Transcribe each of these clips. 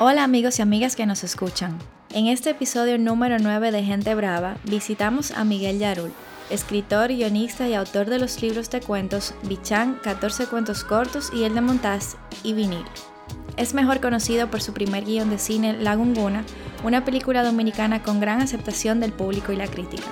Hola amigos y amigas que nos escuchan. En este episodio número 9 de Gente Brava visitamos a Miguel Yarul, escritor, guionista y autor de los libros de cuentos Bichán, 14 cuentos cortos y El de Montaz y Vinil. Es mejor conocido por su primer guion de cine La Gunguna, una película dominicana con gran aceptación del público y la crítica.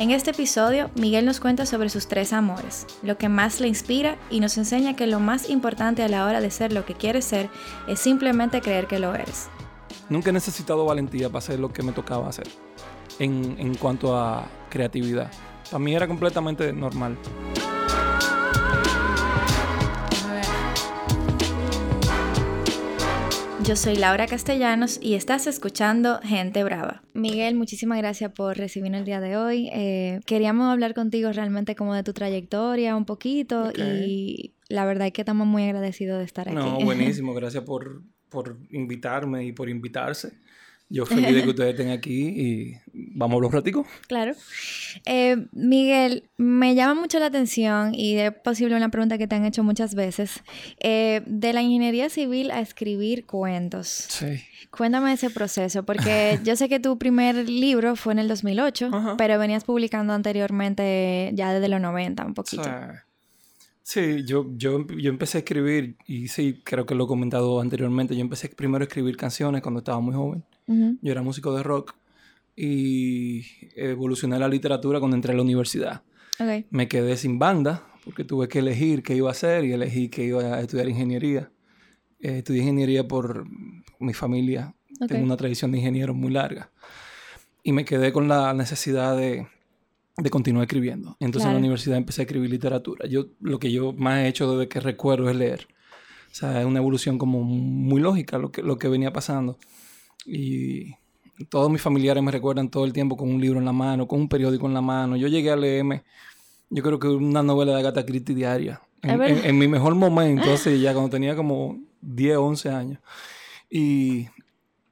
En este episodio, Miguel nos cuenta sobre sus tres amores, lo que más le inspira y nos enseña que lo más importante a la hora de ser lo que quieres ser es simplemente creer que lo eres. Nunca he necesitado valentía para hacer lo que me tocaba hacer en, en cuanto a creatividad. Para mí era completamente normal. Yo soy Laura Castellanos y estás escuchando Gente Brava. Miguel, muchísimas gracias por recibirnos el día de hoy. Eh, queríamos hablar contigo realmente como de tu trayectoria un poquito y la verdad es que estamos muy agradecidos de estar aquí. No, buenísimo. Gracias por, por invitarme y por invitarse. Yo feliz de que ustedes estén aquí y vamos a hablar un ratico. Claro. Eh, Miguel, me llama mucho la atención y es posible una pregunta que te han hecho muchas veces, eh, de la ingeniería civil a escribir cuentos. Sí. Cuéntame ese proceso, porque yo sé que tu primer libro fue en el 2008, Ajá. pero venías publicando anteriormente ya desde los 90 un poquito. Sí, yo, yo, yo empecé a escribir, y sí, creo que lo he comentado anteriormente, yo empecé primero a escribir canciones cuando estaba muy joven. Ujú. Yo era músico de rock y evolucioné la literatura cuando entré a la universidad. Ok. Me quedé sin banda porque tuve que elegir qué iba a hacer y elegí que iba a estudiar ingeniería. Eh, estudié ingeniería por mi familia. Ok. Tengo una tradición de ingenieros muy larga. Y me quedé con la necesidad de, de continuar escribiendo. Entonces en Claro. la universidad empecé a escribir literatura. Yo, lo que yo más he hecho desde que recuerdo es leer. O sea, es una evolución como muy lógica lo que, lo que venía pasando. Y todos mis familiares me recuerdan todo el tiempo con un libro en la mano, con un periódico en la mano. Yo llegué a leerme, yo creo que una novela de Agatha Christie diaria. ¿Es En, en- en mi mejor momento, así, ya cuando tenía como 10, 11 años. Y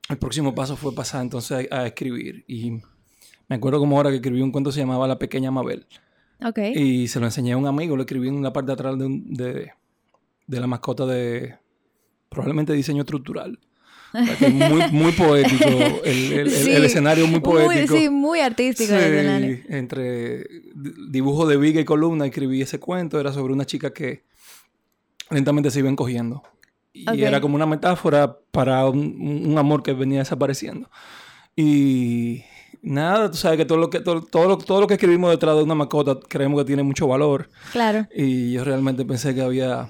el próximo paso fue pasar entonces a, a escribir. Y me acuerdo como ahora que escribí un cuento que se llamaba La Pequeña Mabel. Ok. Y se lo enseñé a un amigo, lo escribí en la parte de atrás de, un- de, de la mascota de probablemente diseño estructural. Muy, muy poético, el, el- el- Sí, el escenario muy poético. sí, muy artístico. el. Sí, entre di- dibujo de viga y columna escribí ese cuento. Era sobre una chica que lentamente se iba encogiendo. Y era como una metáfora para un, un amor que venía desapareciendo. Y nada, tú sabes que todo lo que, todo, todo lo, todo lo que escribimos detrás de una mascota creemos que tiene mucho valor. Claro. Y yo realmente pensé que había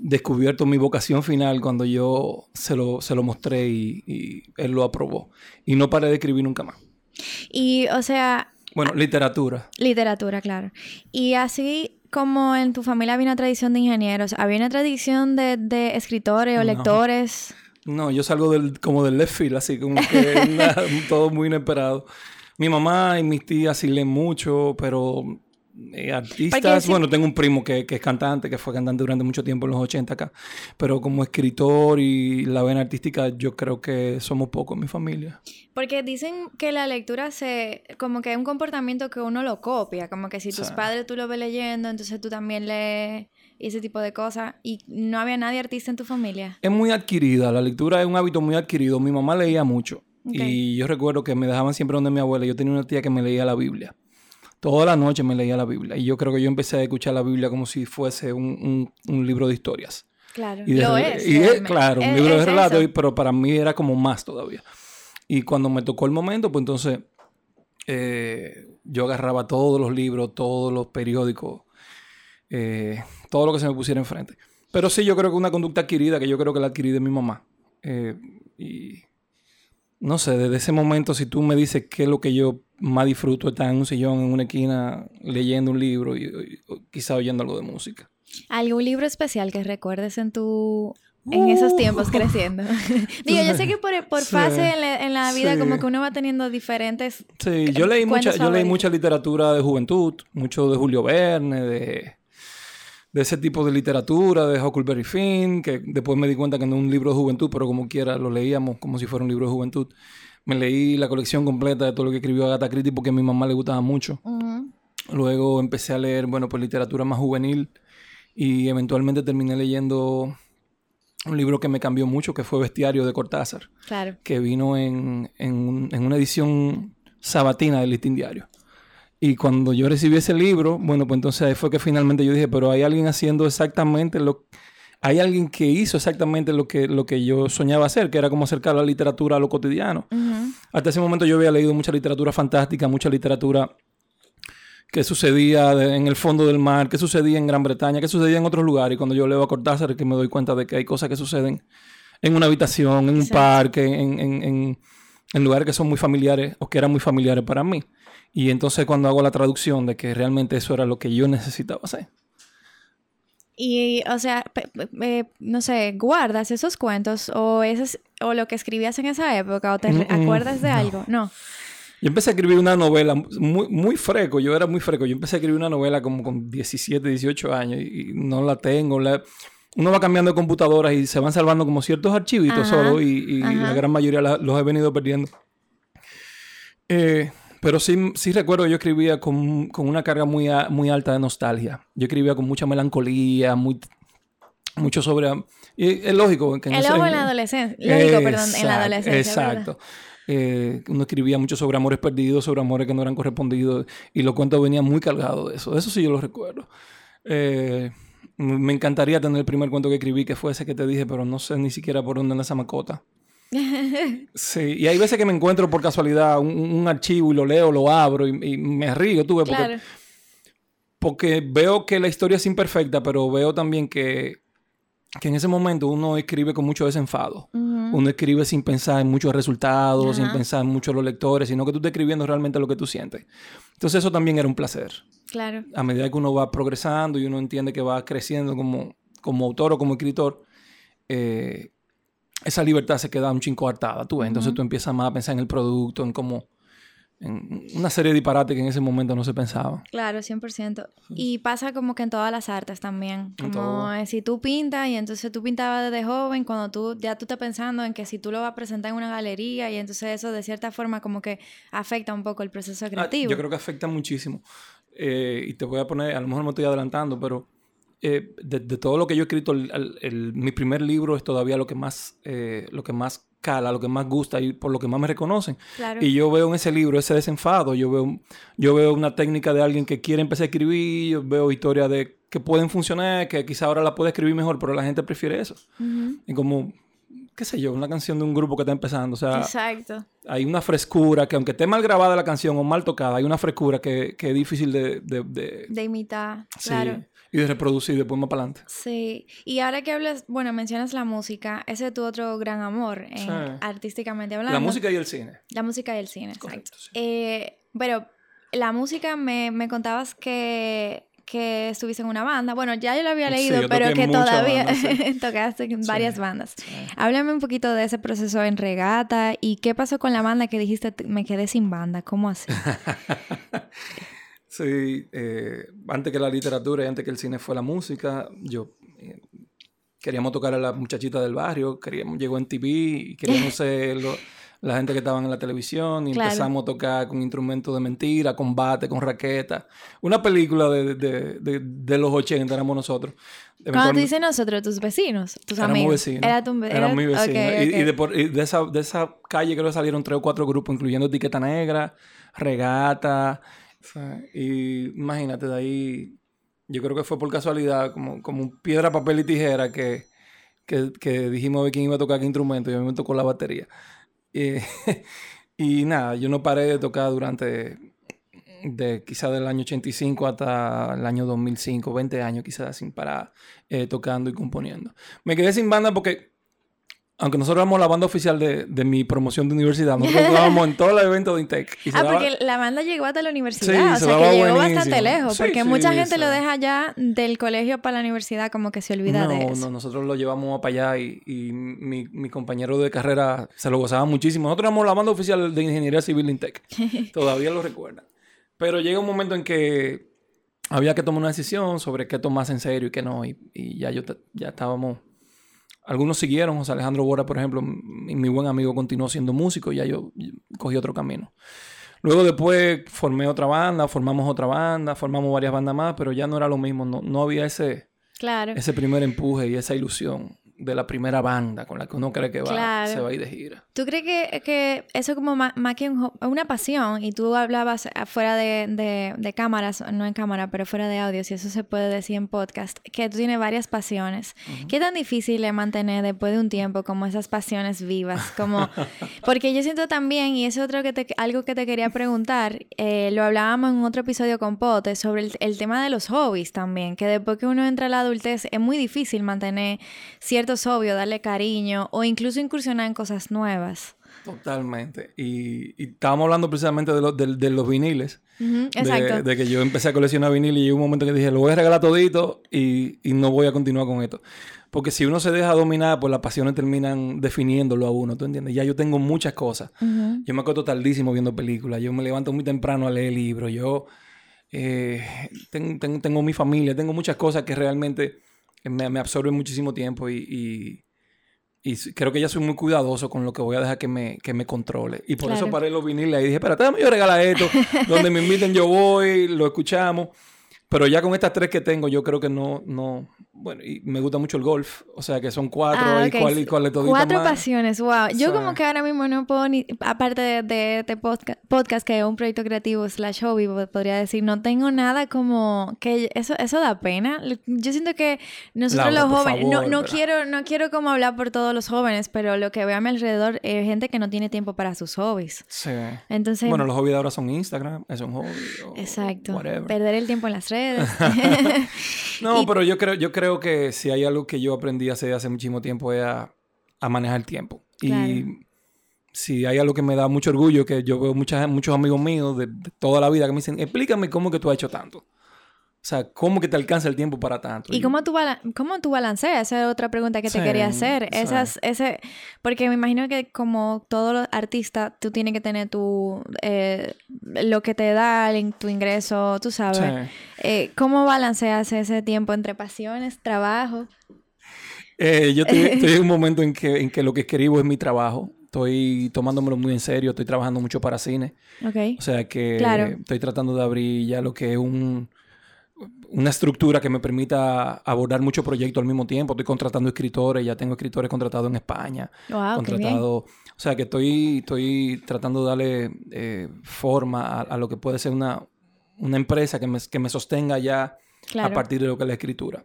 descubierto mi vocación final cuando yo se lo, se lo mostré y, y él lo aprobó. Y no paré de escribir nunca más. Y, o sea, Bueno, literatura. literatura, claro. Y así como en tu familia había una tradición de ingenieros, ¿había una tradición de, de escritores o No. lectores? No, yo salgo del, como del left field, así como que nada, todo muy inesperado. Mi mamá y mis tías sí leen mucho, pero eh, artistas, bueno, tengo un primo que, que es cantante, que fue cantante durante mucho tiempo en los 80 acá, pero como escritor y la vena artística, yo creo que somos pocos en mi familia. Porque dicen que la lectura se, como que es un comportamiento que uno lo copia, como que si tus Sí. padres tú lo ves leyendo, entonces tú también lees y ese tipo de cosas. Y no había nadie artista en tu familia. Es muy adquirida, la lectura es un hábito muy adquirido. Mi mamá leía mucho y yo recuerdo que me dejaban siempre donde mi abuela. Yo tenía una tía que me leía la Biblia. Toda la noche me leía la Biblia y yo creo que yo empecé a escuchar la Biblia como si fuese un, un- un libro de historias. Claro. Y lo es. Y es, realmente. claro, un Es- libro de relatos, eso. pero para mí era como más todavía. Y cuando me tocó el momento, pues entonces eh, yo agarraba todos los libros, todos los periódicos, eh, todo lo que se me pusiera enfrente. Pero sí, yo creo que una conducta adquirida, que yo creo que la adquirí de mi mamá. Eh, y no sé, desde ese momento, si tú me dices qué es lo que yo más disfruto, estar en un sillón, en una esquina, leyendo un libro y, y- quizá oyendo algo de música. ¿Algún libro especial que recuerdes en tu... En esos tiempos Uh. creciendo. Digo, yo sé que por, por Sí. fase en la, en la vida Sí. como que uno va teniendo diferentes... Sí, yo leí mucha, yo leí mucha literatura de juventud, mucho de Julio Verne, de, de ese tipo de literatura, de Huckleberry Finn, que después me di cuenta que no es un libro de juventud, pero como quiera lo leíamos como si fuera un libro de juventud. Me leí la colección completa de todo lo que escribió Agatha Christie porque a mi mamá le gustaba mucho. Luego empecé a leer, bueno, pues literatura más juvenil y eventualmente terminé leyendo un libro que me cambió mucho, que fue Bestiario de Cortázar. Claro. Que vino en, en, en una edición sabatina del Listín Diario. Y cuando yo recibí ese libro, bueno, pues entonces ahí fue que finalmente yo dije, pero hay alguien haciendo exactamente lo... Hay alguien que hizo exactamente lo que, lo que yo soñaba hacer, que era como acercar la literatura a lo cotidiano. Hasta ese momento yo había leído mucha literatura fantástica, mucha literatura que sucedía en el fondo del mar, que sucedía en Gran Bretaña, que sucedía en otros lugares. Y cuando yo leo a Cortázar es que me doy cuenta de que hay cosas que suceden en una habitación, en un parque, en, en, en, lugares que son muy familiares o que eran muy familiares para mí. Y entonces cuando hago la traducción de que realmente eso era lo que yo necesitaba hacer. Y, o sea, no sé, ¿guardas esos cuentos o, o lo que escribías en esa época o te acuerdas de algo? No. Yo empecé a escribir una novela muy, muy freco, yo era muy freco. Yo empecé a escribir una novela como con 17, 18 años y, no la tengo. uno va cambiando de computadoras y se van salvando como ciertos archivitos solo y, la gran mayoría los he venido perdiendo. Eh, pero sí, sí recuerdo, yo escribía con, con una carga muy, muy alta de nostalgia. Yo escribía con mucha melancolía, muy, mucho sobre... Y es lógico. Que el ojo en la adolescencia. Lógico, perdón, en la adolescencia. Exacto. Eh, uno escribía mucho sobre amores perdidos, sobre amores que no eran correspondidos, y los cuentos venían muy cargados de eso. Eso sí yo lo recuerdo. Eh, me encantaría tener el primer cuento que escribí, que fue ese que te dije, pero no sé ni siquiera por dónde anda esa macota. Sí, y hay veces que me encuentro por casualidad un, archivo y lo leo, lo abro y, me río, tuve, porque, porque veo que la historia es imperfecta, pero veo también que, que en ese momento uno escribe con mucho desenfado. Uno escribe sin pensar en muchos resultados, sin pensar en muchos los lectores, sino que tú estás escribiendo realmente lo que tú sientes. Entonces eso también era un placer. Claro. A medida que uno va progresando y uno entiende que va creciendo como, como autor o como escritor, eh, esa libertad se queda un chingo hartada, tú ves. Entonces tú empiezas más a pensar en el producto, en cómo... En una serie de disparates que en ese momento no se pensaba. Claro, 100%. Y pasa como que en todas las artes también. Como si tú pintas y entonces tú pintabas desde joven, cuando tú ya tú estás pensando en que si tú lo vas a presentar en una galería y entonces eso de cierta forma como que afecta un poco el proceso ah, creativo. yo creo que afecta muchísimo. Eh, y te voy a poner, a lo mejor me estoy adelantando, pero eh, de, todo lo que yo he escrito, mi primer libro es todavía lo que más, eh, lo que más cala, lo que más gusta y por lo que más me reconocen. Y yo veo en ese libro ese desenfado, yo veo, yo veo una técnica de alguien que quiere empezar a escribir, yo veo historias de que pueden funcionar, que quizá ahora la puede escribir mejor, pero la gente prefiere eso. Y como, qué sé yo, una canción de un grupo que está empezando, o sea, Exacto. hay una frescura que aunque esté mal grabada la canción o mal tocada, hay una frescura que, que es difícil de... De, de... imitar, claro y de reproducir después más para adelante. Sí, y ahora que hablas, bueno, mencionas la música, ese es tu otro gran amor, artísticamente hablando. La música y el cine. La música y el cine, exacto. Eh, pero la música me, me contabas que, que estuviste en una banda. Bueno, ya yo lo había leído, pero que todavía tocaste en varias bandas. Háblame un poquito de ese proceso en regata y qué pasó con la banda que dijiste me quedé sin banda. ¿Cómo así? Sí, eh, antes que la literatura y antes que el cine fue la música, yo eh, queríamos tocar a la muchachita del barrio, queríamos, llegó en TV y queríamos ser la gente que estaba en la televisión y empezamos a tocar con instrumentos de mentira, combate, con raqueta. Una película de, de, de, los 80 éramos nosotros. Cuando tú dices nosotros, tus vecinos, tus amigos. Vecinos. Era tu Eran mis vecinos. y, y, de, esa, de esa calle creo que salieron tres o cuatro grupos, incluyendo Etiqueta Negra, Regata y imagínate, de ahí, yo creo que fue por casualidad, como, como piedra, papel y tijera, que, que, dijimos de quién iba a tocar qué instrumento, y a mí me tocó la batería. y nada, yo no paré de tocar durante, de quizás del año 85 hasta el año 2005, 20 años quizás sin parar, eh, tocando y componiendo. Me quedé sin banda porque aunque nosotros éramos la banda oficial de, de mi promoción de universidad, nosotros estábamos en todos los eventos de Intec. ah, porque la banda llegó hasta la universidad, sí, o sea que llegó bastante lejos, porque mucha gente lo deja ya del colegio para la universidad como que se olvida de eso. No, nosotros lo llevamos para allá y, y mi, mi, compañero de carrera se lo gozaba muchísimo. Nosotros éramos la banda oficial de Ingeniería Civil de Intec, todavía lo recuerdan. Pero llega un momento en que había que tomar una decisión sobre qué tomarse en serio y qué no, y, y ya, yo, ya estábamos algunos siguieron, José Alejandro Bora, por ejemplo, mi, mi buen amigo continuó siendo músico y ya yo, cogí otro camino. Luego después formé otra banda, formamos otra banda, formamos varias bandas más, pero ya no era lo mismo, no, no había ese, claro. ese primer empuje y esa ilusión. De la primera banda con la que uno cree que va, se va a ir de gira. ¿Tú crees que, que eso como más, que una pasión? Y tú hablabas fuera de, de, cámaras, no en cámara, pero fuera de audio, si eso se puede decir en podcast, que tú tienes varias pasiones. ¿Qué tan difícil es mantener después de un tiempo como esas pasiones vivas? Como, porque yo siento también, y es otro que te, algo que te quería preguntar, eh, lo hablábamos en otro episodio con Pote, sobre el, el tema de los hobbies también, que después que uno entra a la adultez es muy difícil mantener ciertos hobbies, darle cariño o incluso incursionar en cosas nuevas. Totalmente. Y, estábamos hablando precisamente de, de, los viniles. exacto. De, que yo empecé a coleccionar viniles y hubo un momento que dije, lo voy a regalar todito y, no voy a continuar con esto. Porque si uno se deja dominar, pues las pasiones terminan definiéndolo a uno, ¿tú entiendes? Ya yo tengo muchas cosas. Yo me acuerdo tardísimo viendo películas. Yo me levanto muy temprano a leer libros. Yo eh, tengo, mi familia. Tengo muchas cosas que realmente me, me absorben muchísimo tiempo y y creo que ya soy muy cuidadoso con lo que voy a dejar que me, que me controle. Y por eso paré los viniles y dije, espérate, dame yo regalar esto. Donde me inviten yo voy, lo escuchamos. Pero ya con estas tres que tengo, yo creo que no, no, bueno, y me gusta mucho el golf, o sea que son cuatro ah, y cuál y cuál. Cuatro pasiones, wow. Yo como que ahora mismo no puedo ni, aparte de, de, este podcast, que es un proyecto creativo slash hobby, podría decir, no tengo nada como que eso, eso da pena. Yo siento que nosotros los jóvenes, no, no quiero, no quiero como hablar por todos los jóvenes, pero lo que veo a mi alrededor es gente que no tiene tiempo para sus hobbies. Sí. Entonces. Bueno, los hobbies de ahora son Instagram, es un hobby. exacto. Perder el tiempo en las redes. no, pero yo creo, yo creo que si hay algo que yo aprendí hace, hace muchísimo tiempo es a, manejar el tiempo. Y si hay algo que me da mucho orgullo, que yo veo muchas, muchos amigos míos de, toda la vida que me dicen, explícame cómo que tú has hecho tanto. O sea, ¿cómo que te alcanza el tiempo para tanto? ¿Y cómo tú, cómo tú balanceas? Esa es otra pregunta que te quería hacer. Esas, ese, porque me imagino que como todos los artistas, tú tienes que tener tu, eh, lo que te da tu ingreso, tú sabes. Eh, ¿Cómo balanceas ese tiempo entre pasiones, trabajo? Eh, yo estoy, en un momento en que, en que lo que escribo es mi trabajo. Estoy tomándomelo muy en serio, estoy trabajando mucho para cine. Okay. O sea que estoy tratando de abrir ya lo que es un una estructura que me permita abordar muchos proyectos al mismo tiempo. Estoy contratando escritores, ya tengo escritores contratados en España. Wow, contratado, o sea que estoy, estoy tratando de darle eh, forma a, lo que puede ser una, una empresa que me, que me sostenga ya a partir de lo que es la escritura.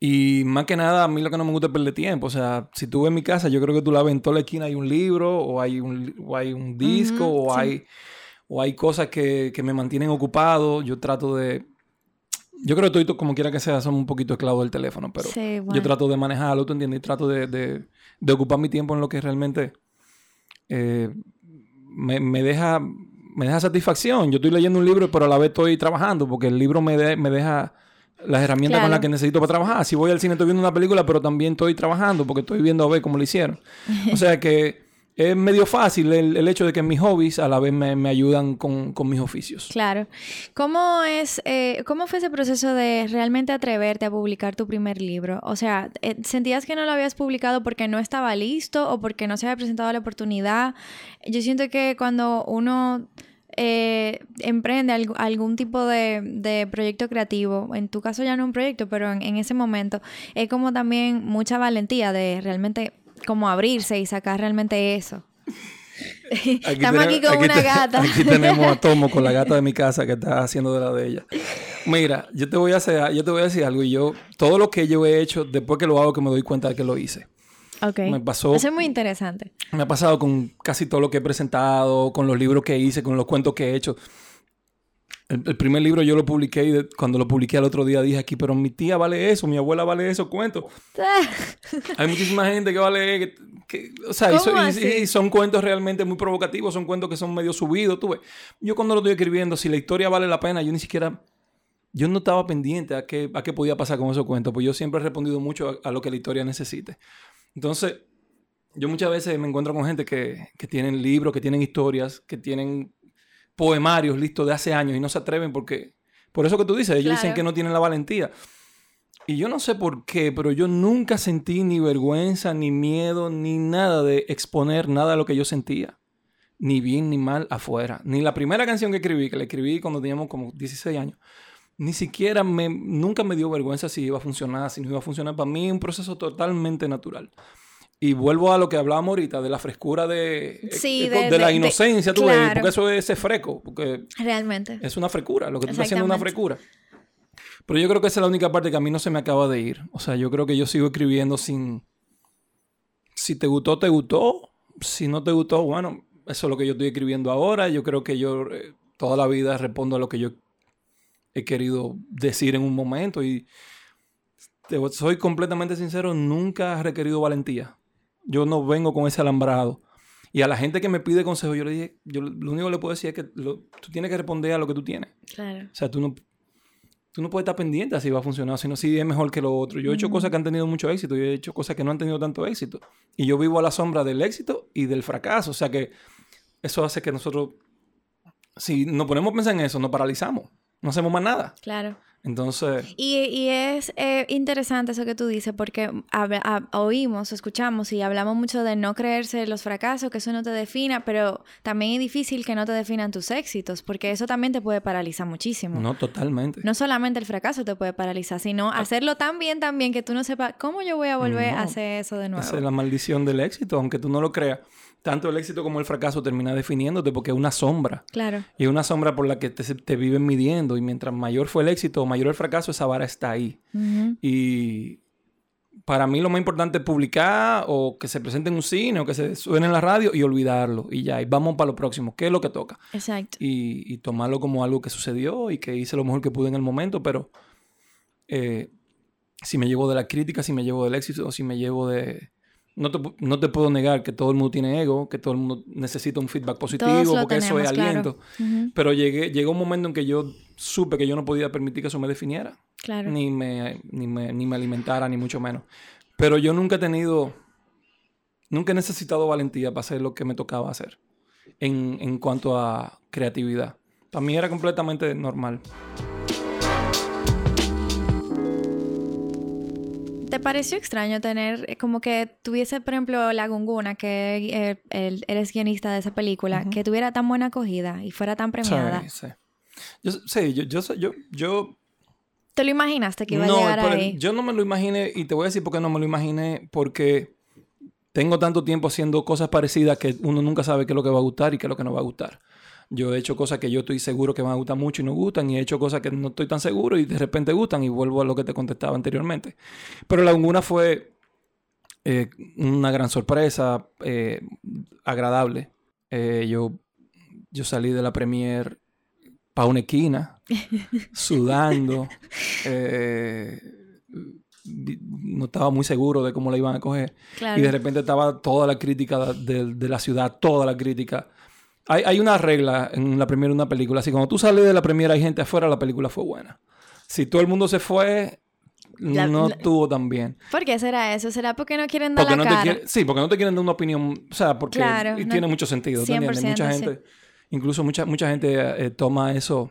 Y más que nada, a mí lo que no me gusta es perder tiempo. O sea, si tú ves mi casa, yo creo que tú la ves en toda la esquina hay un libro, o hay un, o hay un disco, o, hay, o hay cosas que, que me mantienen ocupado. Yo trato de yo creo que todo, como quiera que sea, somos un poquito esclavos del teléfono, pero yo trato de manejarlo, ¿tú entiendes? Y trato de, de, ocupar mi tiempo en lo que realmente eh, me, deja, me deja satisfacción. Yo estoy leyendo un libro, pero a la vez estoy trabajando, porque el libro me, me deja las herramientas con las que necesito para trabajar. Si voy al cine estoy viendo una película, pero también estoy trabajando, porque estoy viendo a ver cómo lo hicieron. O sea que es medio fácil el, hecho de que mis hobbies a la vez me, ayudan con, mis oficios. Claro. ¿Cómo es, eh, cómo fue ese proceso de realmente atreverte a publicar tu primer libro? O sea, eh, ¿sentías que no lo habías publicado porque no estaba listo o porque no se había presentado la oportunidad? Yo siento que cuando uno eh, emprende algún tipo de, proyecto creativo, en tu caso ya no un proyecto, pero en ese momento, es como también mucha valentía de realmente como abrirse y sacar realmente eso. Estamos aquí con una gata. Aquí tenemos a Tomo con la gata de mi casa que está haciendo de la de ella. Mira, yo te voy a hacer, yo te voy a decir algo y yo todo lo que yo he hecho después que lo hago que me doy cuenta de que lo hice. Ok. Me pasó. Eso es muy interesante. Me ha pasado con casi todo lo que he presentado, con los libros que hice, con los cuentos que he hecho. El, primer libro yo lo publiqué y cuando lo publiqué al otro día dije aquí, pero mi tía vale eso, mi abuela vale eso, cuento. Hay muchísima gente que vale... Que, o sea, y, son cuentos realmente muy provocativos, son cuentos que son medio subidos, tú ves. Yo cuando lo estoy escribiendo, si la historia vale la pena, yo ni siquiera... Yo no estaba pendiente a qué, a qué podía pasar con esos cuentos, pues yo siempre he respondido mucho a, lo que la historia necesite. Entonces, yo muchas veces me encuentro con gente que, que tienen libros, que tienen historias, que tienen poemarios listos de hace años y no se atreven porque, por eso que tú dices, ellos dicen que no tienen la valentía. Y yo no sé por qué, pero yo nunca sentí ni vergüenza, ni miedo, ni nada de exponer nada de lo que yo sentía. Ni bien ni mal afuera. Ni la primera canción que escribí, que la escribí cuando teníamos como 16 años, ni siquiera me, nunca me dio vergüenza si iba a funcionar, si no iba a funcionar. Para mí es un proceso totalmente natural. Y vuelvo a lo que hablábamos ahorita, de la frescura de, Sí, eh, de- de, de- la de- inocencia, tú ves, porque eso es ese freco, porque Realmente. es una frecura, lo que tú estás haciendo es una frecura. Pero yo creo que esa es la única parte que a mí no se me acaba de ir. O sea, yo creo que yo sigo escribiendo sin... Si te gustó, te gustó. Si no te gustó, bueno, eso es lo que yo estoy escribiendo ahora. Yo creo que yo eh, toda la vida respondo a lo que yo he querido decir en un momento. Y te soy completamente sincero, nunca he requerido valentía. Yo no vengo con ese alambrado. Y a la gente que me pide consejo, yo le dije, yo lo único que le puedo decir es que lo- tú tienes que responder a lo que tú tienes. Claro. O sea, tú no, tú no puedes estar pendiente a si va a funcionar, sino si es mejor que lo otro. Yo he hecho Ujú. cosas que han tenido mucho éxito y he hecho cosas que no han tenido tanto éxito. Y yo vivo a la sombra del éxito y del fracaso. O sea que eso hace que nosotros, si nos ponemos a pensar en eso, nos paralizamos. No hacemos más nada. Claro. Entonces, Y, y es eh, interesante eso que tú dices porque habla- a- oímos, escuchamos y hablamos mucho de no creerse los fracasos, que eso no te defina, pero también es difícil que no te definan tus éxitos porque eso también te puede paralizar muchísimo. no totalmente. No solamente el fracaso te puede paralizar, sino hacerlo tan bien, tan bien que tú no sepas cómo yo voy a volver No. a hacer eso de nuevo. Esa es la maldición del éxito, aunque tú no lo creas. Tanto el éxito como el fracaso termina definiéndote porque es una sombra. Claro, Y es una sombra por la que te, te viven midiendo. Y mientras mayor fue el éxito o mayor el fracaso, esa vara está ahí. Y para mí lo más importante es publicar o que se presente en un cine o que se suene en la radio y olvidarlo. Y ya, y vamos para lo próximo. ¿Qué es lo que toca? exacto. Y, y tomarlo como algo que sucedió y que hice lo mejor que pude en el momento. Pero eh, si me llevo de la crítica, si me llevo del éxito, si me llevo de... No te, no te puedo negar que todo el mundo tiene ego, que todo el mundo necesita un feedback positivo, porque eso es claro. aliento. Pero llegué, llegó un momento en que yo supe que yo no podía permitir que eso me definiera, Claro. ni me, ni, me, ni me alimentara, ni mucho menos. Pero yo nunca he tenido, nunca he necesitado valentía para hacer lo que me tocaba hacer en, en cuanto a creatividad. Para mí era completamente normal. ¿Te pareció extraño tener eh, como que tuviese, por ejemplo, La Gunguna, que eh, eres guionista de esa película, Ujú. que tuviera tan buena acogida y fuera tan premiada? Sí, sí. Yo, sí, yo, yo, yo, yo ¿Te lo imaginaste que iba no, a llegar pero ahí? yo no me lo imaginé y te voy a decir por qué no me lo imaginé porque tengo tanto tiempo haciendo cosas parecidas que uno nunca sabe qué es lo que va a gustar y qué es lo que no va a gustar. Yo he hecho cosas que yo estoy seguro que van a gustar mucho y no gustan y he hecho cosas que no estoy tan seguro y de repente gustan y vuelvo a lo que te contestaba anteriormente. Pero La Laguna fue eh, una gran sorpresa, eh, agradable. Eh, yo, yo salí de la premier para una esquina, sudando. no estaba muy seguro de cómo la iban a coger. Claro. Y de repente estaba toda la crítica de, de la ciudad, toda la crítica. Hay, hay una regla en la primera de una película. Así cuando tú sales de la primera hay gente afuera, la película fue buena. Si todo el mundo se fue, La- no la- estuvo tan bien. ¿Por qué será eso? ¿Será porque no quieren dar Porque la no cara? te quiere- sí, porque no te quieren dar una opinión. O sea, porque Claro, no- tiene mucho sentido. ¿tú entiendes? 100%, Mucha sí. gente, incluso mucha, mucha gente eh, toma eso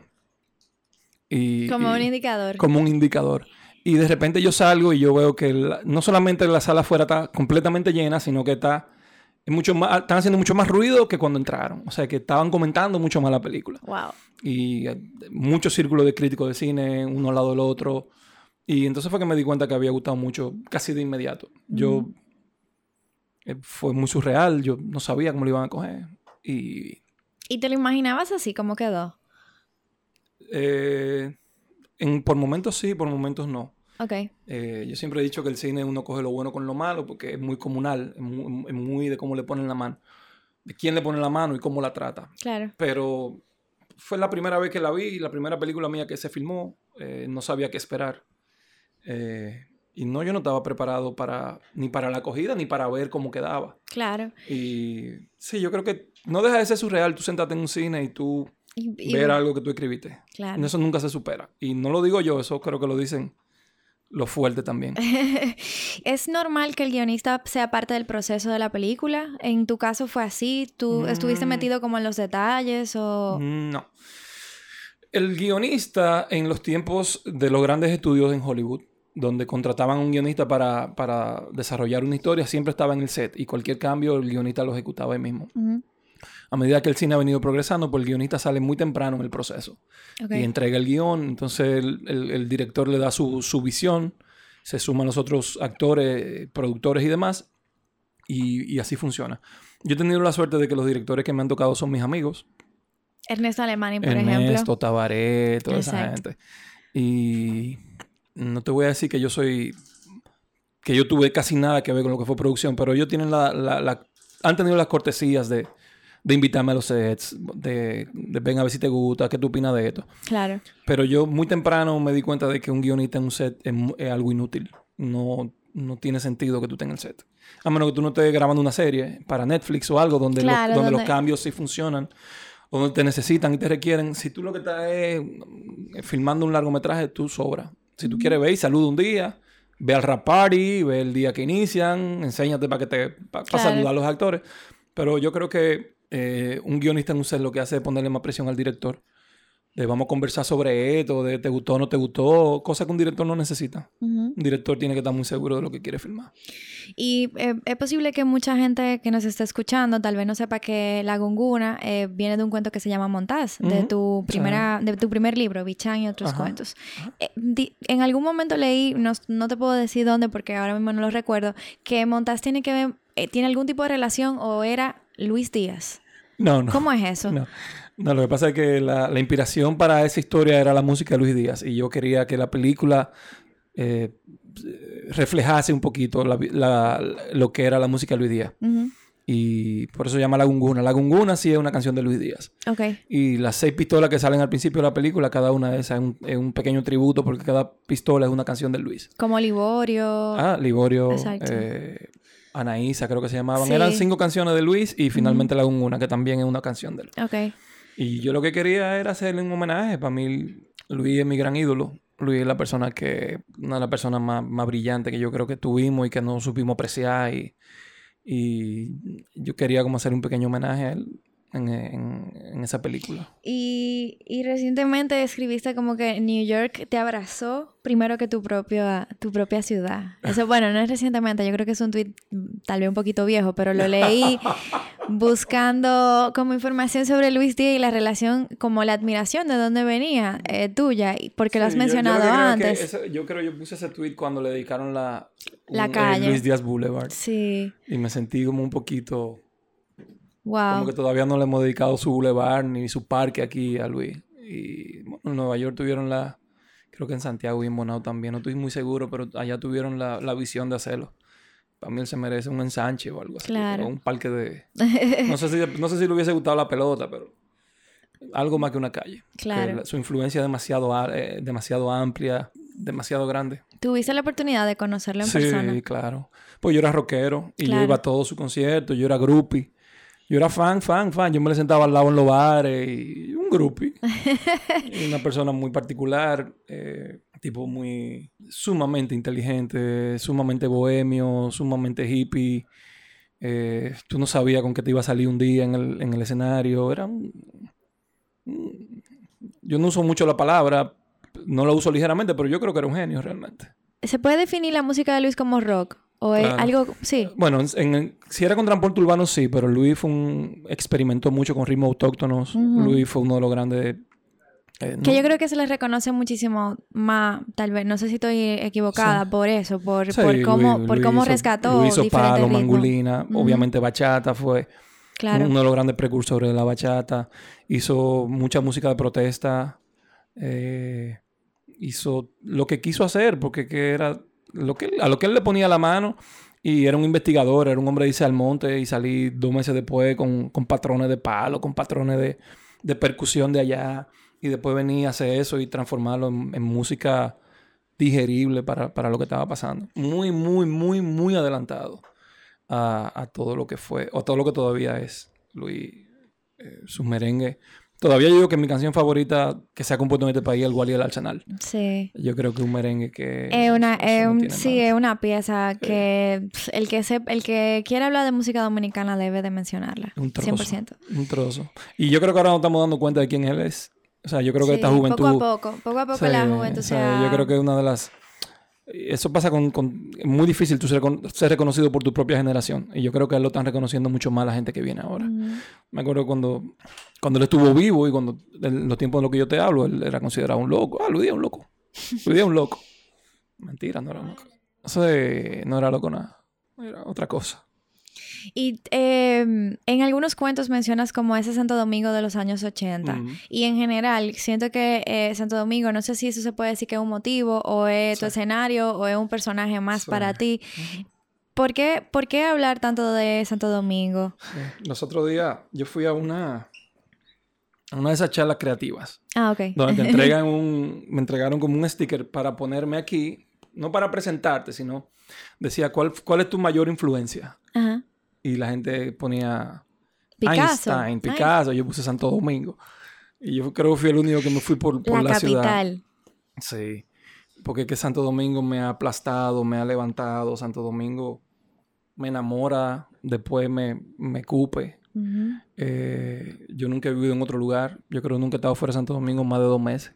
y, Como y- un indicador. como un indicador. Y de repente yo salgo y yo veo que la- no solamente la sala afuera está completamente llena, sino que está es mucho más, están haciendo mucho más ruido que cuando entraron. O sea, que estaban comentando mucho más la película. Wow. Y eh, muchos círculos de críticos de cine, uno al lado del otro. Y entonces fue que me di cuenta que había gustado mucho, casi de inmediato. Yo... eh, fue muy surreal, yo no sabía cómo lo iban a coger. Y... ¿Y te lo imaginabas así como quedó? eh, en, por momentos sí, por momentos no. Ok. Eh, yo siempre he dicho que el cine uno coge lo bueno con lo malo porque es muy comunal, es muy, es muy de cómo le ponen la mano, de quién le pone la mano y cómo la trata. Claro. Pero fue la primera vez que la vi, la primera película mía que se filmó, eh, no sabía qué esperar. Eh, y no, yo no estaba preparado para ni para la acogida ni para ver cómo quedaba. Claro. Y sí, yo creo que no deja de ser surreal tú sentarte en un cine y tú Y, y- ver algo que tú escribiste. Claro. Eso nunca se supera. Y no lo digo yo, eso creo que lo dicen los fuertes también. ¿Es normal que el guionista sea parte del proceso de la película? ¿En tu caso fue así? ¿Tú estuviste Mm. metido como en los detalles o...? No. El guionista en los tiempos de los grandes estudios en Hollywood, donde contrataban a un guionista para, para desarrollar una historia, siempre estaba en el set y cualquier cambio el guionista lo ejecutaba él mismo. A medida que el cine ha venido progresando, pues el guionista sale muy temprano en el proceso. Ok. Y entrega el guion, entonces el, el- el director le da su, su visión, se suman los otros actores, productores y demás, y, y así funciona. Yo he tenido la suerte de que los directores que me han tocado son mis amigos. Ernesto Alemani, por Ernesto, ejemplo. Tabaré, toda esa Exacto. gente. Y no te voy a decir que yo soy... que yo tuve casi nada que ver con lo que fue producción, pero ellos tienen la... la- la- han tenido las cortesías de, de invitarme a los sets, de, de ven a ver si te gusta, qué tú opinas de esto. Claro. Pero yo muy temprano me di cuenta de que un guionista en un set es, algo inútil. No, no tiene sentido que tú en el set. A menos que tú no estés grabando una serie para Netflix o algo donde, los- donde los cambios sí funcionan. O donde te necesitan y te requieren. Si tú lo que estás es mm, filmando un largometraje, tú sobra. Si tú quieres ver y saluda un día, ve al rap party, ve el día que inician, enséñate para que te para Claro. saludar a los actores. Pero yo creo que eh, un guionista en un set lo que hace es ponerle más presión al director. De vamos a conversar sobre esto, de te gustó o no te gustó, cosa que un director no necesita. Ujú. Un director tiene que estar muy seguro de lo que quiere filmar. Y eh, es posible que mucha gente que nos esté escuchando tal vez no sepa que La Gunguna eh, viene de un cuento que se llama Montaz, de, tu primera, de tu primer libro, Bichan y otros Ajá. cuentos. Eh, di- en algún momento leí, no, no te puedo decir dónde porque ahora mismo no lo recuerdo, que Montaz tiene que ver, tiene algún tipo de relación o era Luis Díaz. No, no. ¿Cómo es eso? No. No, lo que pasa es que la, la inspiración para esa historia era la música de Luis Díaz y yo quería que la película eh, reflejase un poquito la- la- lo que era la música de Luis Díaz. Y por eso se llama La Gunguna. La Gunguna sí es una canción de Luis Díaz. Ok. Y las seis pistolas que salen al principio de la película, cada una de esas es un, es un pequeño tributo porque cada pistola es una canción de Luis. Como Liborio. Ah, Liborio, Exacto. eh, Anaísa creo que se llamaban. Sí. Eran cinco canciones de Luis y finalmente La Gunguna, que también es una canción de él. Ok. Y yo lo que quería era hacerle un homenaje. Para mí, Luis es mi gran ídolo. Luis es la persona que, una de las personas más, más brillantes que yo creo que tuvimos y que no supimos apreciar. Y, y yo quería como hacer un pequeño homenaje a él en, en- en esa película. Y, y recientemente escribiste como que New York te abrazó primero que tu, propia tu propia ciudad. Eso, bueno, no es recientemente, yo creo que es un tweet tal vez un poquito viejo, pero lo leí buscando como información sobre Luis Díaz y la relación, como la admiración de dónde venía eh, tuya, porque lo has Sí, yo- yo mencionado antes. ese- yo creo yo puse ese tweet cuando le dedicaron la, La un- el calle. Luis Díaz Boulevard. Sí, Y me sentí como un poquito... wow. Como que todavía no le hemos dedicado su boulevard ni su parque aquí a Luis. Y bueno, en Nueva York tuvieron la... Creo que en Santiago y en Bonao también. No estoy muy seguro, pero allá tuvieron la, la visión de hacerlo. Para mí él se merece un ensanche o algo así. Claro. O un parque de... No sé, si, no sé si le hubiese gustado la pelota, pero... Algo más que una calle. Claro. La- su influencia es demasiado, eh, demasiado amplia, demasiado grande. Tuviste la oportunidad de conocerlo en sí, persona. claro. Pues yo era rockero y Claro. yo iba a todos sus conciertos, yo era groupie. Yo era fan, fan, fan. Yo me le sentaba al lado en los bares y un groupie. Una persona muy particular, eh, tipo muy sumamente inteligente, sumamente bohemio, sumamente hippie. Eh, tú no sabías con qué te iba a salir un día en el, en el escenario. Era un- un- Yo no uso mucho la palabra, no la uso ligeramente, pero yo creo que era un genio realmente. ¿Se puede definir la música de Luis como rock? ¿O es Claro. algo...? Sí. Bueno, en, en- si era con transporte urbano, sí, pero Luis fue un, experimentó mucho con ritmos autóctonos. Luis fue uno de los grandes. eh, Que no- yo creo que se le reconoce muchísimo más, tal vez, no sé si estoy equivocada Sí. por eso, por, Sí, por cómo, Luis- por Luis cómo hizo- rescató Luis hizo diferentes palo, ritmos. mangulina, obviamente bachata fue Claro. uno de los grandes precursores de la bachata. Hizo mucha música de protesta. eh, hizo lo que quiso hacer, porque que era lo que, a lo que él le ponía la mano. Y era un investigador, era un hombre de irse al monte y salí dos meses después con, con patrones de palo, con patrones de, de percusión de allá. Y después venía a hacer eso y transformarlo en, en música digerible para, para lo que estaba pasando. Muy, muy, muy, muy adelantado a, a todo lo que fue, o todo lo que todavía es Luis, eh, sus merengues. Todavía yo digo que mi canción favorita que se ha compuesto en este país es el Wally del Arsenal. Sí. Yo creo que un merengue que... Es una, no un- sí, es una pieza que el que se, el que quiera hablar de música dominicana debe de mencionarla. Un trozo. 100%. Un trozo. Y yo creo que ahora nos estamos dando cuenta de quién él es. O sea, yo creo que Sí, esta juventud... Poco a poco, poco a poco Sí, la juventud o se sea, ha- Yo creo que es una de las eso pasa con, con es muy difícil tú ser, ser, reconocido por tu propia generación. Y yo creo que lo están reconociendo mucho más la gente que viene ahora. Me acuerdo cuando, cuando él estuvo vivo y cuando en los tiempos de lo que yo te hablo, él era considerado un loco. Ah, Luis es un loco. Luis es un loco. Mentira, no era un loco. Eso no era loco nada. Era otra cosa. Y em, en algunos cuentos mencionas como ese Santo Domingo de los años 80. Y en general, siento que eh, Santo Domingo, no sé si eso se puede decir que es un motivo, o es tu escenario, o es un personaje más para ti. ¿Por qué, ¿Por qué hablar tanto de Santo Domingo? Los otros días yo fui a una, a una de esas charlas creativas. Ah, ok. Donde te entregan un, me entregaron como un sticker para ponerme aquí, no para presentarte, sino decía, ¿cuál, cuál es tu mayor influencia? Ajá y la gente ponía Picasso. Einstein, Picasso, yo puse Santo Domingo. Y yo creo que fui el único que me fui por, por la, capital. Sí, porque es que Santo Domingo me ha aplastado, me ha levantado, Santo Domingo me enamora, después me, me cupe. Eh, yo nunca he vivido en otro lugar, yo creo que nunca he estado fuera de Santo Domingo más de dos meses.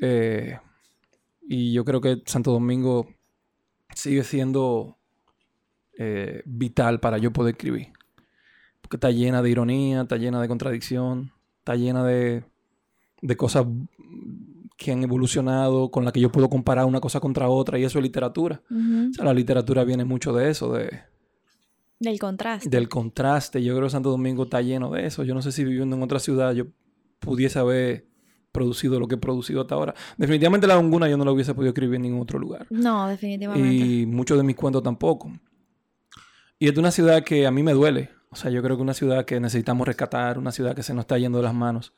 Eh, y yo creo que Santo Domingo sigue siendo eh, vital para yo poder escribir. Porque está llena de ironía, está llena de contradicción, está llena de, de cosas que han evolucionado, con las que yo puedo comparar una cosa contra otra, y eso es literatura. O sea, la literatura viene mucho de eso, de... Del contraste. Del contraste. Yo creo que Santo Domingo está lleno de eso. Yo no sé si viviendo en otra ciudad yo pudiese haber producido lo que he producido hasta ahora. Definitivamente la Laguna yo no la hubiese podido escribir en ningún otro lugar. No, definitivamente. Y muchos de mis cuentos tampoco. Y es de una ciudad que a mí me duele. O sea, yo creo que una ciudad que necesitamos rescatar, una ciudad que se nos está yendo de las manos.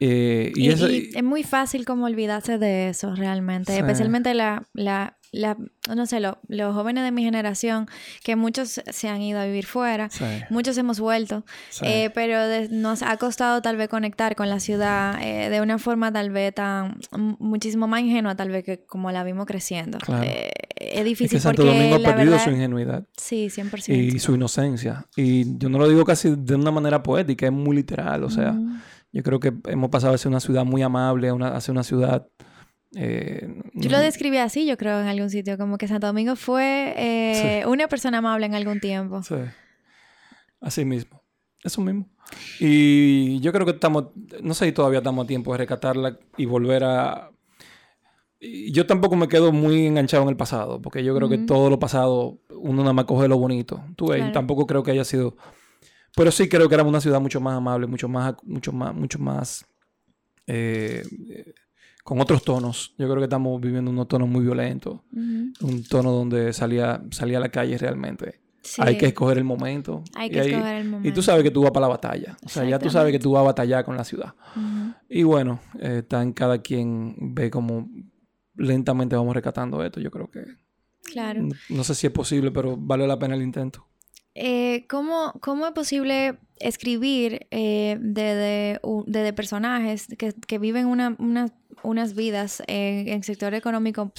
Eh, y, es muy fácil como olvidarse de eso realmente, especialmente la, la, la, no sé, los jóvenes de mi generación, que muchos se han ido a vivir fuera, muchos hemos vuelto, eh, pero nos ha costado tal vez conectar con la ciudad eh, de una forma tal vez tan, muchísimo más ingenua tal vez que como la vimos creciendo. Eh, es difícil es que Santo Domingo ha perdido su ingenuidad. Sí, 100%. Y su inocencia. Y yo no lo digo casi de una manera poética, es muy literal, o sea, yo creo que hemos pasado a ser una ciudad muy amable, a, una, a ser una ciudad eh, yo lo describí así, yo creo, en algún sitio, como que Santo Domingo fue eh, una persona amable en algún tiempo. Sí. Así mismo. Eso mismo. Y yo creo que estamos, no sé si todavía estamos a tiempo de rescatarla y volver a... Yo tampoco me quedo muy enganchado en el pasado, porque yo creo que todo lo pasado uno nada más coge lo bonito. Tú ves, tampoco creo que haya sido... Pero sí creo que era una ciudad mucho más amable, mucho más, mucho más, mucho más eh, con otros tonos. Yo creo que estamos viviendo unos tonos muy violentos. Un tono donde salía, salía a la calle realmente. Hay que escoger el momento. Hay que escoger el momento. Y tú sabes que tú vas para la batalla. O sea, ya tú sabes que tú vas a batallar con la ciudad. Y bueno, eh, está en cada quien ve cómo lentamente vamos rescatando esto. Yo creo que... Claro. No, sé si es posible, pero vale la pena el intento. Eh, ¿cómo, ¿Cómo es posible escribir eh, de, de, personajes que, que viven una, una unas vidas en, el sector económico,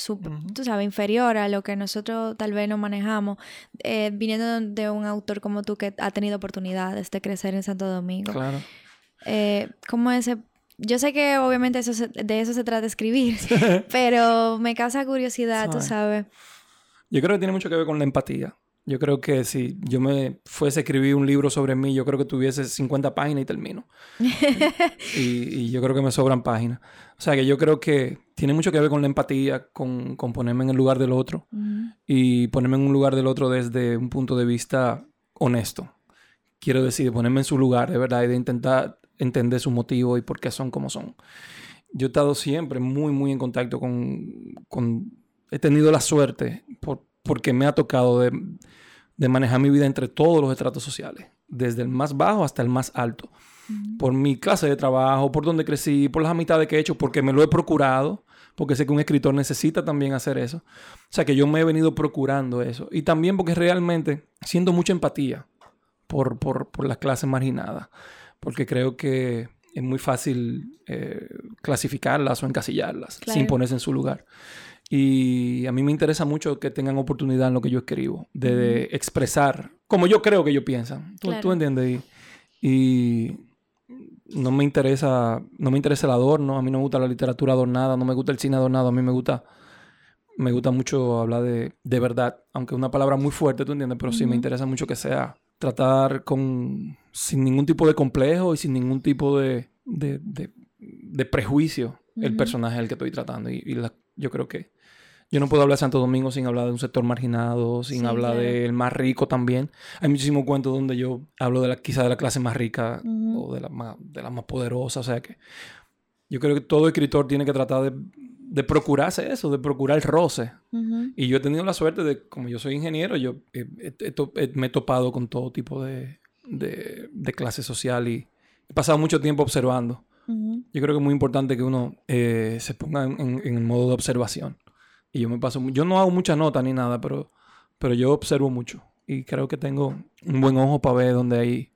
tú sabes, inferior a lo que nosotros tal vez no manejamos, eh, viniendo de un autor como tú que ha tenido oportunidades de crecer en Santo Domingo. Claro. Eh, ¿Cómo ese yo sé que obviamente eso de eso se trata escribir, pero me causa curiosidad, tú sabes. Yo creo que tiene mucho que ver con la empatía. Yo creo que si yo me fuese a escribir un libro sobre mí, yo creo que tuviese 50 páginas y termino. y, yo creo que me sobran páginas. O sea que yo creo que tiene mucho que ver con la empatía, con, con ponerme en el lugar del otro y ponerme en un lugar del otro desde un punto de vista honesto. Quiero decir, ponerme en su lugar, de verdad, y de intentar entender su motivo y por qué son como son. Yo he estado siempre muy, muy en contacto con... con he tenido la suerte por, porque me ha tocado de, manejar mi vida entre todos los estratos sociales, desde el más bajo hasta el más alto. Por mi clase de trabajo, por donde crecí, por las amistades que he hecho, porque me lo he procurado, porque sé que un escritor necesita también hacer eso. O sea que yo me he venido procurando eso. Y también porque realmente siento mucha empatía por, las clases marginadas, porque creo que es muy fácil eh, clasificarlas o encasillarlas sin ponerse en su lugar. Y a mí me interesa mucho que tengan oportunidad en lo que yo escribo, de, expresar como yo creo que ellos piensan. ¿Tú, entiendes? Y, no me interesa, no me interesa el adorno, a mí no me gusta la literatura adornada, no me gusta el cine adornado, a mí me gusta me gusta mucho hablar de, de verdad, aunque es una palabra muy fuerte, ¿tú entiendes? Pero sí me Ujú. interesa mucho que sea tratar con, sin ningún tipo de complejo y sin ningún tipo de, de, de- de prejuicio el personaje al que estoy tratando. Y, y la- yo creo que yo no puedo hablar de Santo Domingo sin hablar de un sector marginado, sin Sí, hablar claro. del más rico también. Hay muchísimos cuentos donde yo hablo de la, quizá de la clase más rica o de la más, de la más poderosa. O sea que yo creo que todo escritor tiene que tratar de, de procurarse eso, de procurar el roce. Y yo he tenido la suerte de, como yo soy ingeniero, yo he- he- he to- he- me he topado con todo tipo de, de, de clase social y he pasado mucho tiempo observando. Yo creo que es muy importante que uno eh, se ponga en, el modo de observación. Y yo me paso, yo no hago muchas notas ni nada, pero, pero yo observo mucho. Y creo que tengo un buen ojo para ver donde hay,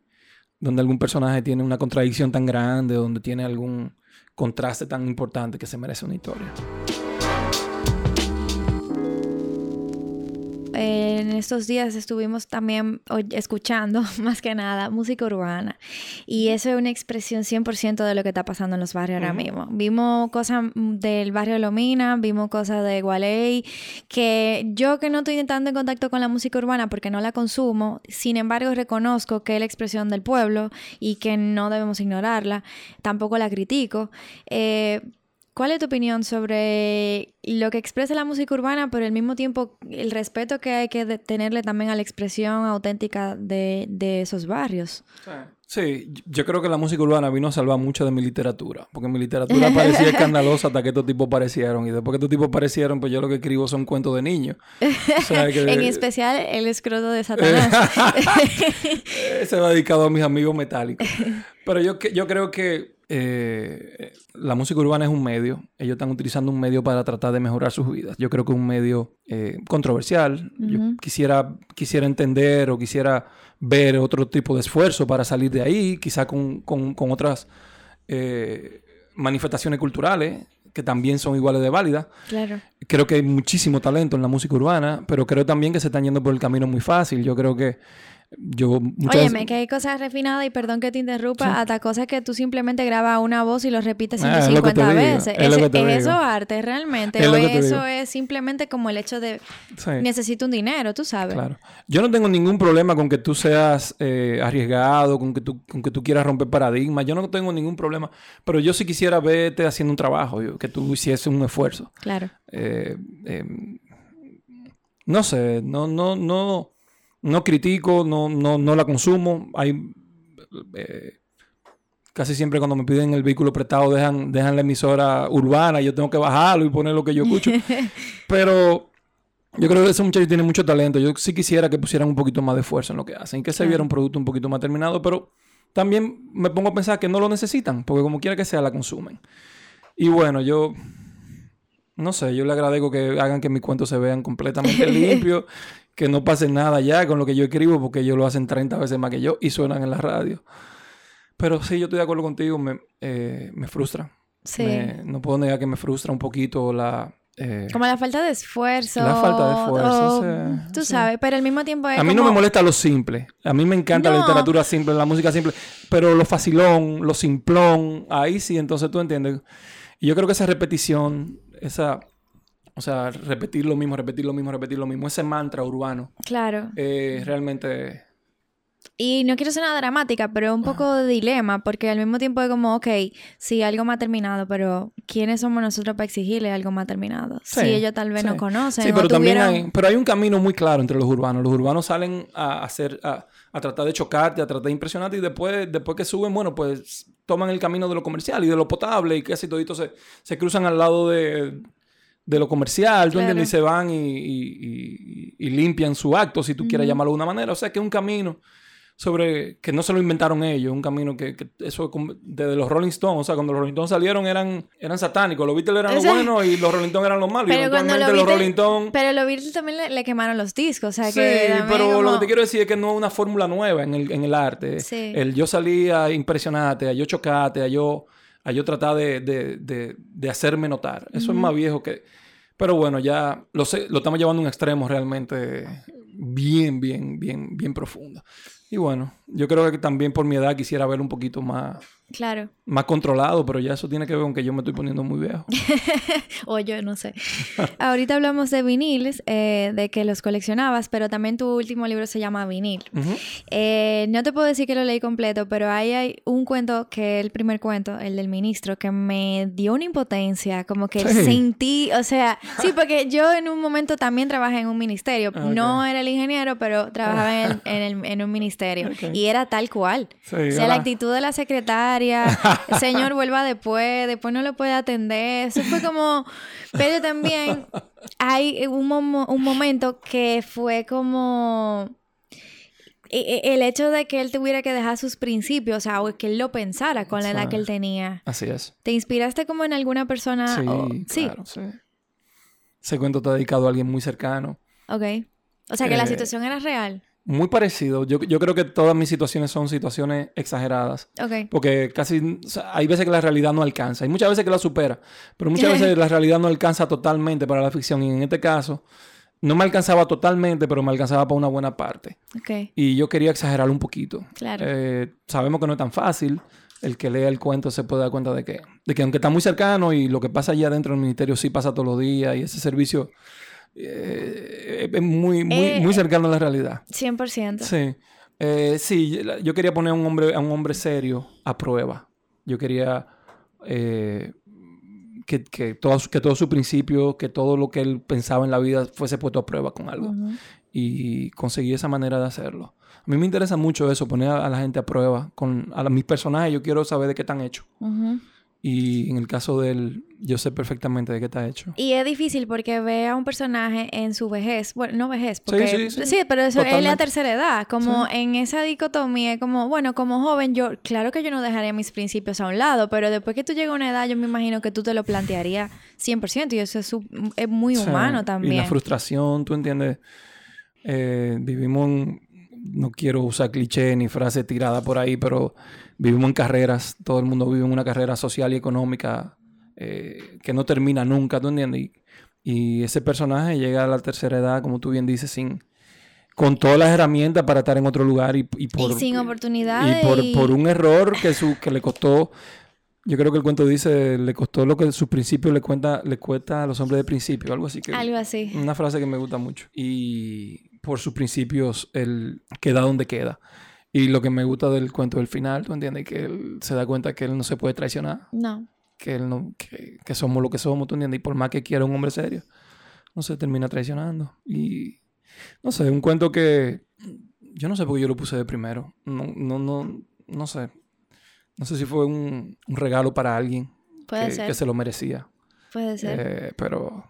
donde algún personaje tiene una contradicción tan grande, donde tiene algún contraste tan importante que se merece una historia. En estos días estuvimos también escuchando, más que nada, música urbana. Y eso es una expresión 100% de lo que está pasando en los barrios ahora mismo. Vimos cosas del barrio de Lomina, vimos cosas de Gualey, que yo que no estoy tanto en contacto con la música urbana porque no la consumo, sin embargo reconozco que es la expresión del pueblo y que no debemos ignorarla, tampoco la critico. Eh, ¿Cuál es tu opinión sobre lo que expresa la música urbana, pero al mismo tiempo el respeto que hay que tenerle también a la expresión auténtica de, de esos barrios? Sí, yo creo que la música urbana vino a salvar mucho de mi literatura, porque mi literatura parecía escandalosa hasta que estos tipos aparecieron, y después que estos tipos aparecieron, pues yo lo que escribo son cuentos de niños. O sea, que- En especial el escroto de Satanás. Ese va dedicado a mis amigos metálicos. Pero yo, yo creo que eh, la música urbana es un medio. Ellos están utilizando un medio para tratar de mejorar sus vidas. Yo creo que es un medio eh, controversial. Yo quisiera, quisiera entender o quisiera ver otro tipo de esfuerzo para salir de ahí, quizá con, con- con otras eh, manifestaciones culturales que también son iguales de válidas. claro. Creo que hay muchísimo talento en la música urbana, pero creo también que se están yendo por el camino muy fácil. Yo creo que yo muchas Óyeme, que hay cosas refinadas y perdón que te interrumpa, Sí. hasta cosas que tú simplemente grabas una voz y lo repites Ah, es lo que te 150 digo, veces. es ¿Es eso arte realmente? ¿O eso digo. es simplemente como el hecho de Sí, necesito un dinero, tú sabes? claro. Yo no tengo ningún problema con que tú seas eh, arriesgado, con que, tú, con que tú quieras romper paradigmas. Yo no tengo ningún problema. Pero yo sí quisiera verte haciendo un trabajo, yo, que tú hicieses un esfuerzo. Claro. Eh, eh, no sé, no, no, no, no critico, no, no, no la consumo. Hay eh, casi siempre cuando me piden el vehículo prestado dejan, dejan la emisora urbana y yo tengo que bajarlo y poner lo que yo escucho. Pero yo creo que ese muchacho tiene mucho talento. Yo sí quisiera que pusieran un poquito más de esfuerzo en lo que hacen, que se viera un producto un poquito más terminado, pero también me pongo a pensar que no lo necesitan, porque como quiera que sea, la consumen. Y bueno, yo no sé, yo le agradezco que hagan que mis cuentos se vean completamente limpios, que no pase nada ya con lo que yo escribo, porque ellos lo hacen 30 veces más que yo y suenan en la radio. Pero sí, yo estoy de acuerdo contigo, me, eh, me frustra. Sí. Me- no puedo negar que me frustra un poquito la... eh, Como la falta de esfuerzo. La falta de esfuerzo, o- sí, Tú sí. sabes, pero al mismo tiempo es a mí no me molesta lo simple. A mí me encanta la literatura simple, la música simple. Pero lo facilón, lo simplón, ahí sí, entonces tú entiendes. Y yo creo que esa repetición, esa... O sea, repetir lo mismo, repetir lo mismo, repetir lo mismo. Ese mantra urbano Claro. eh, realmente... Y no quiero ser nada dramática, pero un poco de dilema, porque al mismo tiempo es como, ok, sí, algo más terminado, pero ¿quiénes somos nosotros para exigirle algo más terminado? Sí, si ellos tal vez sí. no conocen Sí, o pero también tuvieron- hay, pero hay un camino muy claro entre los urbanos. Los urbanos salen a hacer, a, a tratar de chocarte, a tratar de impresionarte y después, después que suben, bueno, pues toman el camino de lo comercial y de lo potable y casi todito se, se cruzan al lado de, de lo comercial, ¿tú Claro. entiendes? Y se van y, y- y- y limpian su acto, si tú quieres llamarlo de una manera. O sea, que es un camino sobre que no se lo inventaron ellos, un camino que, que eso desde los Rolling Stones, o sea, cuando los Rolling Stones salieron eran, eran satánicos, los Beatles eran los buenos y los Rolling Stones eran los malos, y Pero cuando eventualmente los los Beatles- Rolling Stones... Pero los Beatles también le, le quemaron los discos, o sea Sí, que... pero lo que te quiero decir es que no es una fórmula nueva en el, en el arte. Sí. El yo salir a impresionarte, a yo chocarte, a yo, a yo tratar de, de- de- de hacerme notar. Eso es más viejo que... Pero bueno, ya lo, sé, lo estamos llevando a un extremo realmente bien, bien, bien, bien profundo. Y bueno, yo creo que también por mi edad quisiera ver un poquito más, Claro. Más controlado, pero ya eso tiene que ver con que yo me estoy poniendo muy viejo. o yo, no sé. Ahorita hablamos de viniles, eh, de que los coleccionabas, pero también tu último libro se llama Vinil. Eh, no te puedo decir que lo leí completo, pero ahí hay un cuento que el primer cuento, el del ministro, que me dio una impotencia, como que sentí, o sea, sí, porque yo en un momento también trabajé en un ministerio. No era el ingeniero, pero trabajaba en, un ministerio. Y era tal cual. o sea, la actitud de la secretaria, señor vuelva después, después no lo puede atender. Eso fue como... Pero también hay un, un momento que fue como e, e, el hecho de que él tuviera que dejar sus principios, o sea, o que él lo pensara con la edad que él tenía. Así es. ¿Te inspiraste como en alguna persona? Sí, claro, sí. Ese cuento está dedicado a alguien muy cercano. Ok. O sea, que la eh, situación era real. Muy parecido. Yo, creo que todas mis situaciones son situaciones exageradas. Ok. Porque casi... hay veces que la realidad no alcanza. Hay muchas veces que la supera. Pero muchas veces la realidad no alcanza totalmente para la ficción. Y en este caso... No me alcanzaba totalmente, pero me alcanzaba para una buena parte. Y yo quería exagerarlo un poquito. Claro. Eh, sabemos que no es tan fácil. El que lea el cuento se puede dar cuenta de que, de que aunque está muy cercano y lo que pasa allá dentro del ministerio sí pasa todos los días y ese servicio eh, es muy, muy, eh, muy cercano a la realidad. 100%. Sí. Eh, sí, yo quería poner a un hombre, a un hombre serio a prueba. Yo quería que, que, todo, que todo su principio, que todo lo que él pensaba en la vida fuese puesto a prueba con algo. Y conseguí esa manera de hacerlo. A mí me interesa mucho eso, poner a, la gente a prueba. Con a mis personajes yo quiero saber de qué están hechos. Y en el caso de él, yo sé perfectamente de qué está hecho. Y es difícil porque ve a un personaje en su vejez. Bueno, no vejez, porque... Sí, sí, pero eso es la tercera edad. Como en esa dicotomía, como, bueno, como joven, yo... Claro que yo no dejaría mis principios a un lado, pero después que tú llegas a una edad, yo me imagino que tú te lo plantearías 100%. Y eso es, es muy humano también. Y la frustración, tú entiendes... Eh, vivimos en no quiero usar cliché ni frase tirada por ahí, pero vivimos en carreras, todo el mundo vive en una carrera social y económica eh, que no termina nunca, ¿tú entiendes? Y, ese personaje llega a la tercera edad, como tú bien dices, sin con todas las herramientas para estar en otro lugar y, por, sin oportunidades. Y por, un error que, su, que le costó, yo creo que el cuento dice, le costó lo que sus principios le, cuenta, le cuesta a los hombres de principio, algo así. Que, algo así. Una frase que me gusta mucho. Y por sus principios, él queda donde queda. Y lo que me gusta del cuento del final, ¿tú entiendes? Que él se da cuenta que él no se puede traicionar. No. Que él no, que, somos lo que somos, ¿tú entiendes? Y por más que quiera un hombre serio, no se termina traicionando. Y no sé, un cuento que yo no sé por qué yo lo puse de primero. No, no, no, no sé. No sé si fue un, regalo para alguien Puede que, que, se lo merecía. Puede ser. Eh, pero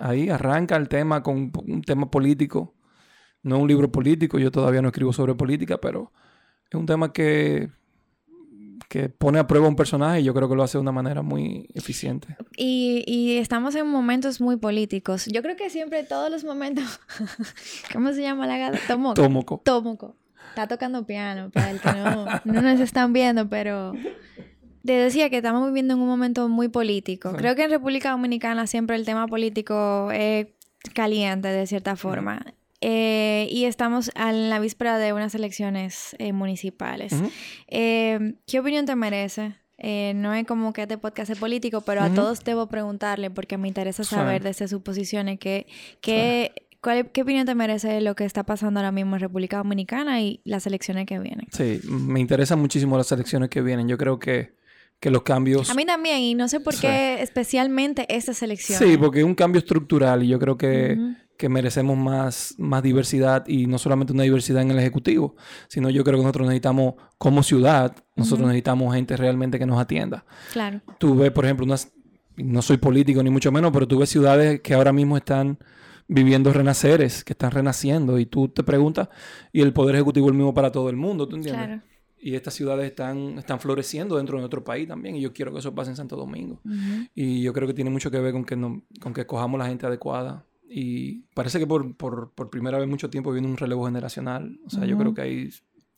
ahí arranca el tema con un tema político no es un libro político, yo todavía no escribo sobre política, pero es un tema que, que pone a prueba un personaje y yo creo que lo hace de una manera muy eficiente. Y, y estamos en momentos muy políticos. Yo creo que siempre todos los momentos... ¿Cómo se llama la gata? Tomoco. Tomoco. Tomoco. Está tocando piano, para el que no, no nos están viendo, pero... Te decía que estamos viviendo en un momento muy político. Creo que en República Dominicana siempre el tema político es caliente de cierta forma. Eh, y estamos en la víspera de unas elecciones eh, municipales. Eh, ¿Qué opinión te merece? no es como que este podcast es político, pero a todos debo preguntarle porque me interesa saber desde sus posiciones que, ¿Qué opinión te merece lo que está pasando ahora mismo en República Dominicana y las elecciones que vienen? Sí, me interesan muchísimo las elecciones que vienen. Yo creo que, que los cambios... A mí también, y no sé por qué especialmente estas elecciones. Sí, porque es un cambio estructural y yo creo que, que merecemos más, más diversidad y no solamente una diversidad en el Ejecutivo, sino yo creo que nosotros necesitamos, como ciudad, nosotros necesitamos gente realmente que nos atienda. Claro. Tú ves, por ejemplo, unas, no soy político ni mucho menos, pero tú ves ciudades que ahora mismo están viviendo renaceres, que están renaciendo y tú te preguntas, y el Poder Ejecutivo es el mismo para todo el mundo, ¿tú entiendes? Claro. Y estas ciudades están, están floreciendo dentro de nuestro país también. Y yo quiero que eso pase en Santo Domingo. Y yo creo que tiene mucho que ver con que, no, con que escojamos la gente adecuada y parece que por, por, por primera vez en mucho tiempo viene un relevo generacional. O sea, yo creo que hay...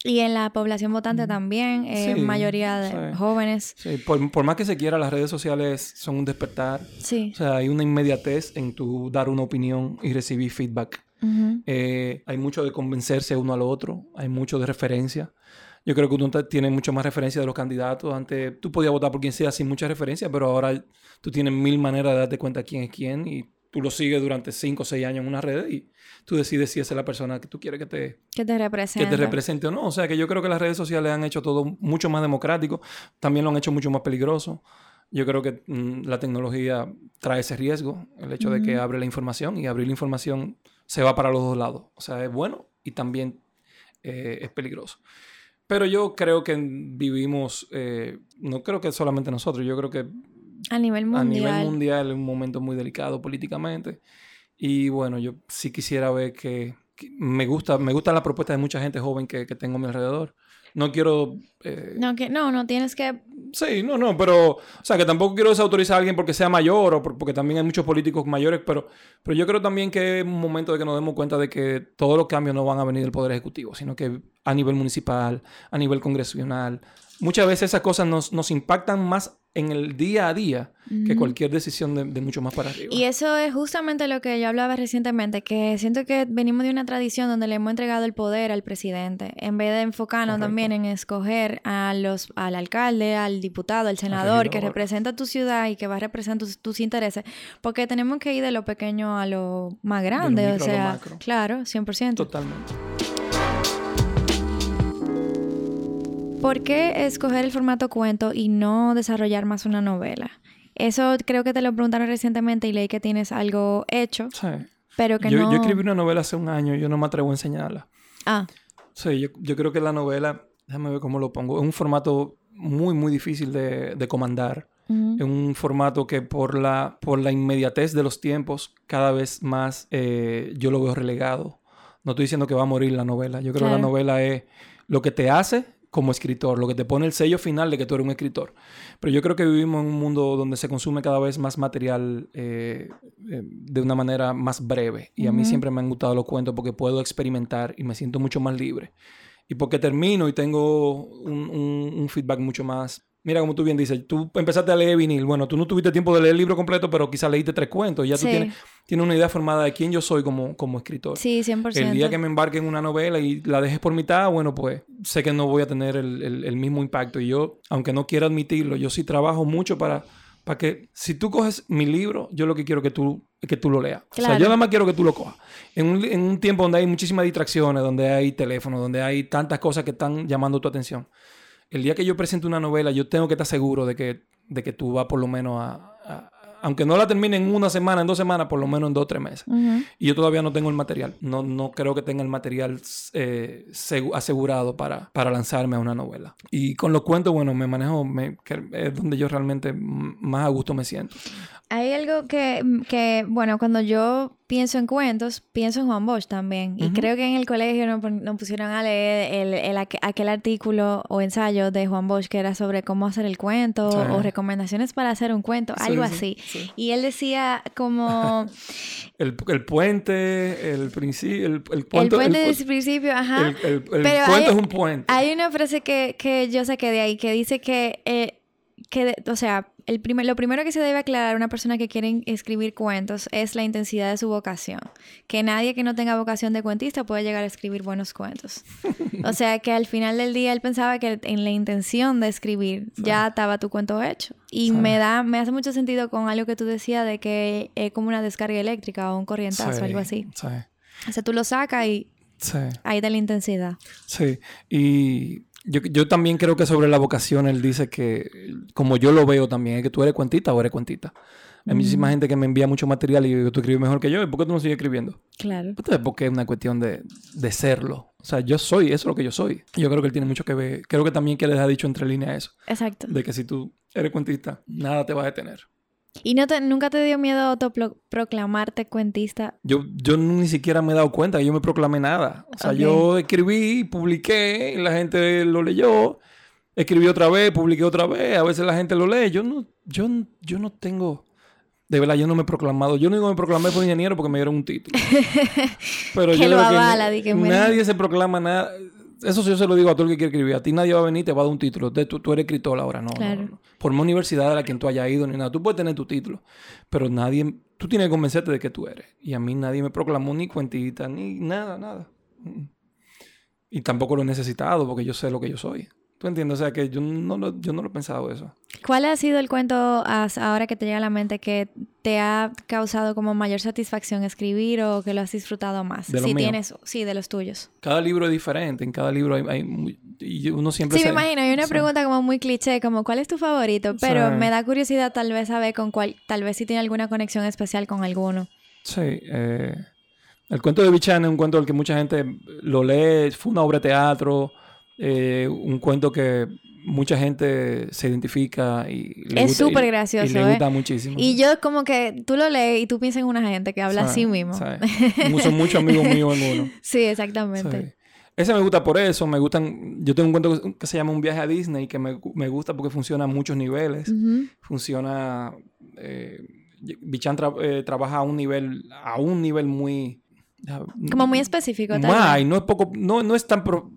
Y en la población votante también, eh, mayoría de jóvenes. Sí, por, por, más que se quiera, las redes sociales son un despertar. Sí. O sea, hay una inmediatez en tu dar una opinión y recibir feedback. Eh, hay mucho de convencerse uno al otro, hay mucho de referencia. Yo creo que uno tiene mucho más referencia de los candidatos. Antes tú podías votar por quien sea sin mucha referencia, pero ahora tú tienes mil maneras de darte cuenta quién es quién y tú lo sigues durante cinco o seis años en una red y tú decides si esa es la persona que tú quieres que te, que te represente. Que te represente o no. O sea que yo creo que las redes sociales han hecho todo mucho más democrático, también lo han hecho mucho más peligroso. Yo creo que mm, la tecnología trae ese riesgo, el hecho de que abre la información y abrir la información se va para los dos lados. O sea, es bueno y también eh, es peligroso. Pero yo creo que vivimos, eh, no creo que solamente nosotros, yo creo que a nivel mundial. A nivel mundial es un momento muy delicado políticamente. Y bueno, yo sí quisiera ver que, me gusta me gusta la propuesta de mucha gente joven que, que tengo a mi alrededor. No quiero... Eh, no, que, no, no tienes que... Sí, no, no, pero... O sea, que tampoco quiero desautorizar a alguien porque sea mayor o porque también hay muchos políticos mayores, pero, pero yo creo también que es un momento de que nos demos cuenta de que todos los cambios no van a venir del Poder Ejecutivo, sino que a nivel municipal, a nivel congresional, muchas veces esas cosas nos, nos impactan más en el día a día que cualquier decisión de, mucho más para arriba. Y eso es justamente lo que yo hablaba recientemente, que siento que venimos de una tradición donde le hemos entregado el poder al presidente, en vez de enfocarnos también en escoger a los, al alcalde, al diputado, al senador, que representa tu ciudad y que va a representar tus, intereses, porque tenemos que ir de lo pequeño a lo más grande, o sea, claro, 100%. Totalmente. ¿Por qué escoger el formato cuento y no desarrollar más una novela? Eso creo que te lo preguntaron recientemente y leí que tienes algo hecho. Sí. Pero que yo, no... Yo escribí una novela hace un año y yo no me atrevo a enseñarla. Ah. Sí, yo, creo que la novela, déjame ver cómo lo pongo, es un formato muy, muy difícil de, comandar. Es un formato que por la, por la inmediatez de los tiempos, cada vez más eh, yo lo veo relegado. No estoy diciendo que va a morir la novela. Yo creo que la novela es lo que te hace como escritor, lo que te pone el sello final de que tú eres un escritor. Pero yo creo que vivimos en un mundo donde se consume cada vez más material eh, eh, de una manera más breve. Y a mí siempre me han gustado los cuentos porque puedo experimentar y me siento mucho más libre. Y porque termino y tengo un feedback mucho más Mira, como tú bien dices, tú empezaste a leer vinil. Bueno, tú no tuviste tiempo de leer el libro completo, pero quizás leíste tres cuentos. Ya tú tienes, una idea formada de quién yo soy como, como escritor. Sí, 100%. El día que me embarque en una novela y la dejes por mitad, bueno, pues sé que no voy a tener el, mismo impacto. Y yo, aunque no quiera admitirlo, yo sí trabajo mucho para, para que si tú coges mi libro, yo lo que quiero que tú, que tú lo leas. O sea, yo nada más quiero que tú lo cojas. En un, en un tiempo donde hay muchísimas distracciones, donde hay teléfono, donde hay tantas cosas que están llamando tu atención el día que yo presente una novela, yo tengo que estar seguro de que, de que tú vas por lo menos a, aunque no la termine en una semana, en dos semanas, por lo menos en dos o tres meses. Y yo todavía no tengo el material. No, no creo que tenga el material eh, asegurado para, para lanzarme a una novela. Y con los cuentos, bueno, me manejo, me, es donde yo realmente más a gusto me siento. Hay algo que, que, bueno, cuando yo pienso en cuentos, pienso en Juan Bosch también. Y creo que en el colegio nos, pusieron a leer el, el, aquel artículo o ensayo de Juan Bosch que era sobre cómo hacer el cuento o recomendaciones para hacer un cuento, algo así. Y él decía como... el, el, puente, el principio... El, el, puente del principio, ajá. El, puente es un puente. Hay una frase que, que yo saqué de ahí que dice que... Eh, que, o sea, el primer, lo primero que se debe aclarar a una persona que quiere escribir cuentos es la intensidad de su vocación. Que nadie que no tenga vocación de cuentista puede llegar a escribir buenos cuentos. o sea que al final del día él pensaba que en la intención de escribir ya estaba tu cuento hecho. Y me da, me hace mucho sentido con algo que tú decías de que es como una descarga eléctrica o un corrientazo, o algo así. O sea, tú lo sacas y ahí da la intensidad. Sí. Y yo, yo, también creo que sobre la vocación él dice que, como yo lo veo también, es que tú eres cuentita o eres cuentita. Hay muchísima gente que me envía mucho material y yo, tú escribes mejor que yo. ¿Y por qué tú no sigues escribiendo? Claro. Entonces, porque es una cuestión de, de, serlo. O sea, yo soy, eso es lo que yo soy. Yo creo que él tiene mucho que ver. Creo que también que les ha dicho entre líneas eso. Exacto. De que si tú eres cuentista, nada te va a detener. ¿Y no te, nunca te dio miedo autoproclamarte cuentista? Yo, yo ni siquiera me he dado cuenta que yo me proclamé nada. O sea, yo escribí, publiqué, la gente lo leyó. Escribí otra vez, publiqué otra vez. A veces la gente lo lee. Yo no, yo, yo no tengo... De verdad, yo no me he proclamado. Yo no digo me proclamé por ingeniero porque me dieron un título. Pero yo lo avala, que nadie se proclama nada. Eso yo se lo digo a todo el que quiere escribir. A ti nadie va a venir y te va a dar un título. De, tú, tú eres escritor ahora, no, Por una universidad a la que tú hayas ido ni nada. Tú puedes tener tu título, pero nadie... Tú tienes que convencerte de que tú eres. Y a mí nadie me proclamó ni cuentita, ni nada, nada. y tampoco lo he necesitado porque yo sé lo que yo soy. ¿Tú entiendes? O sea, que yo no lo, yo no lo he pensado eso. ¿Cuál ha sido el cuento ahora que te llega a la mente que te ha causado como mayor satisfacción escribir o que lo has disfrutado más? ¿De los si míos? tienes, sí, de los tuyos. Cada libro es diferente. En cada libro hay... hay muy- y uno siempre Sí, me se- imagino. Hay una sí. pregunta como muy cliché, como ¿cuál es tu favorito? Pero Sí. me da curiosidad tal vez saber con cuál, tal vez si tiene alguna conexión especial con alguno. Sí. eh, el cuento de Bichan es un cuento del que mucha gente lo lee. Fue una obra de teatro. Eh, un cuento que mucha gente se identifica y le Es gusta- y- súper Y gracioso, le ¿eh? gusta muchísimo. Y yo como que tú lo lees y tú piensas en una gente que habla Sí, así mismo. Son muchos amigos míos en uno. Sí, exactamente. Ese me gusta por eso, me gustan... Yo tengo un cuento que- se llama Un viaje a Disney que me, me gusta porque funciona a muchos niveles. Funciona... Eh, Bichan tra- eh, trabaja a un nivel... A un nivel muy... Como muy específico. Más, y no es poco... No, no es tan... pro-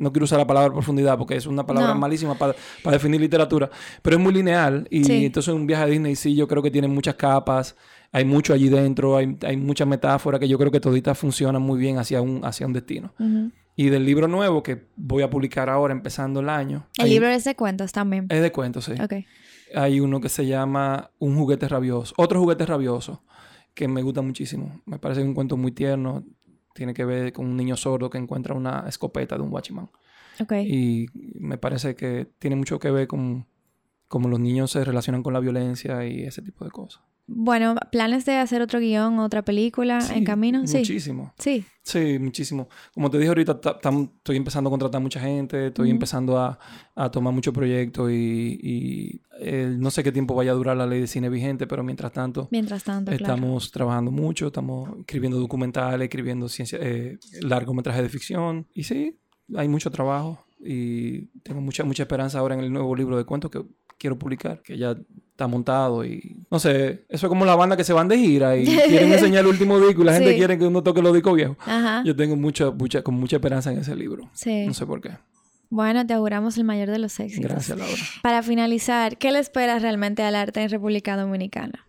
no quiero usar la palabra profundidad porque es una palabra No. malísima para, para definir literatura, pero es muy lineal y Sí. entonces un viaje a Disney sí yo creo que tiene muchas capas, hay mucho allí dentro, hay, hay muchas metáforas que yo creo que toditas funcionan muy bien hacia un, hacia un destino. Y del libro nuevo que voy a publicar ahora empezando el año. El hay- libro es de cuentos también. es de cuentos, sí. Hay uno que se llama Un juguete rabioso. Otro juguete rabioso que me gusta muchísimo. Me parece un cuento muy tierno. Tiene que ver con un niño sordo que encuentra una escopeta de un watchman. Y me parece que tiene mucho que ver con cómo los niños se relacionan con la violencia y ese tipo de cosas. Bueno, ¿planes de hacer otro guion, otra película en Sí, camino? Sí. Muchísimo. Sí. Sí, muchísimo. Como te dije ahorita, estoy empezando a contratar mucha gente, estoy empezando a, a tomar muchos proyectos y, y, eh, no sé qué tiempo vaya a durar la ley de cine vigente, pero mientras tanto Mientras tanto, claro. estamos trabajando mucho, estamos escribiendo documentales, escribiendo ciencia, eh, largometrajes de ficción y sí, hay mucho trabajo y tengo mucha, mucha esperanza ahora en el nuevo libro de cuentos que quiero publicar, que ya está montado y no sé, eso es como la banda que se van de gira y quieren enseñar el último disco y la gente Sí. quiere que uno toque los discos viejos. Ajá. Yo tengo mucha, mucha, con mucha esperanza en ese libro. Sí. No sé por qué. Bueno, te auguramos el mayor de los éxitos. Gracias, Laura. Para finalizar, ¿qué le esperas realmente al arte en República Dominicana?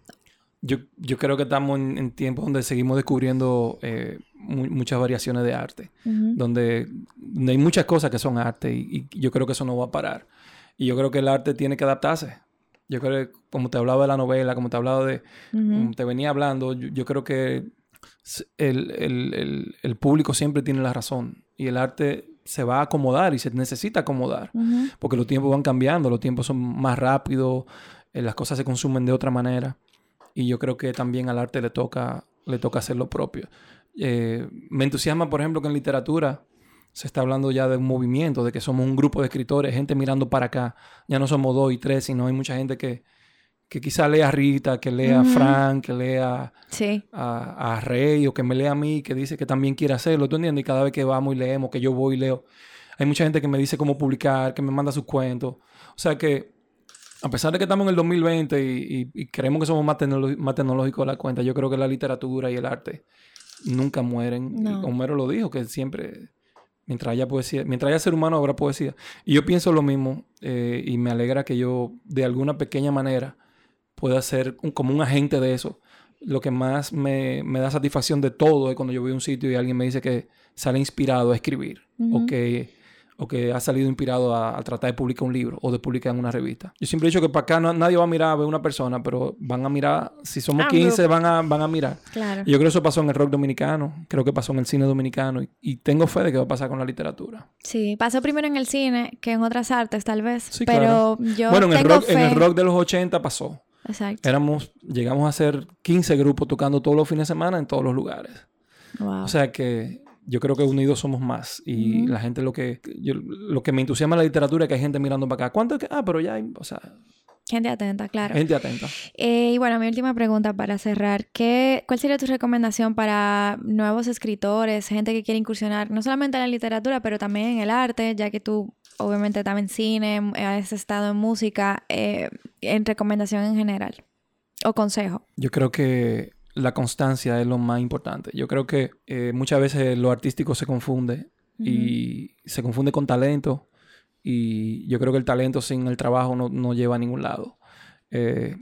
Yo, yo creo que estamos en, en tiempos donde seguimos descubriendo eh, mu- muchas variaciones de arte, donde, donde hay muchas cosas que son arte y, y yo creo que eso no va a parar. Y yo creo que el arte tiene que adaptarse. Yo creo que, como te hablaba de la novela, como te hablaba de, como te venía hablando, yo, yo creo que el, el- el- el público siempre tiene la razón y el arte se va a acomodar y se necesita acomodar porque los tiempos van cambiando, los tiempos son más rápidos, eh, las cosas se consumen de otra manera y yo creo que también al arte le toca, le toca hacer lo propio. Eh, me entusiasma, por ejemplo, que en literatura se está hablando ya de un movimiento, de que somos un grupo de escritores, gente mirando para acá, ya no somos dos y tres, sino hay mucha gente que, que quizá lea a Rita, que lea a. Frank, que lea Sí. a, a Rey o que me lea a mí, que dice que también quiere hacerlo, ¿tú entiendes? Y cada vez que vamos y leemos, que yo voy y leo, hay mucha gente que me dice cómo publicar, que me manda sus cuentos. O sea que, a pesar de que estamos en el 2020 y, y- y creemos que somos más, más tecnológicos de la cuenta, yo creo que la literatura y el arte nunca mueren. Y. Homero lo dijo, que siempre, mientras haya poesía, mientras haya ser humano habrá poesía. Y yo pienso lo mismo eh, y me alegra que yo, de alguna pequeña manera, pueda ser un- como un agente de eso. Lo que más me, me da satisfacción de todo es cuando yo voy a un sitio y alguien me dice que sale inspirado a escribir o, que, o que ha salido inspirado a, a tratar de publicar un libro o de publicar en una revista. Yo siempre he dicho que para acá no- nadie va a mirar a ver una persona, pero van a mirar, si somos Ah, 15, van a, van a mirar. Claro. Y yo creo que eso pasó en el rock dominicano, creo que pasó en el cine dominicano y, y tengo fe de que va a pasar con la literatura. Sí, pasó primero en el cine que en otras artes, tal vez. Sí, pero yo bueno, en el, tengo rock, en el rock de los 80 pasó. Exacto. Éramos, llegamos a ser 15 grupos tocando todos los fines de semana en todos los lugares. Wow. O sea que yo creo que unidos somos más. Y la gente lo que... yo- lo que me entusiasma en la literatura es que hay gente mirando para acá. ¿Cuánto es que...? Ah, pero ya hay... O sea, Gente atenta, claro. gente atenta. Eh, y bueno, mi última pregunta para cerrar. ¿Qué, ¿Cuál sería tu recomendación para nuevos escritores, gente que quiere incursionar no solamente en la literatura, pero también en el arte, ya que tú obviamente en cine, has estado en música, eh, en recomendación en general? O consejo. Yo creo que la constancia es lo más importante. Yo creo que eh, muchas veces lo artístico se confunde y se confunde con talento. Y yo creo que el talento sin el trabajo no, no lleva a ningún lado. Eh,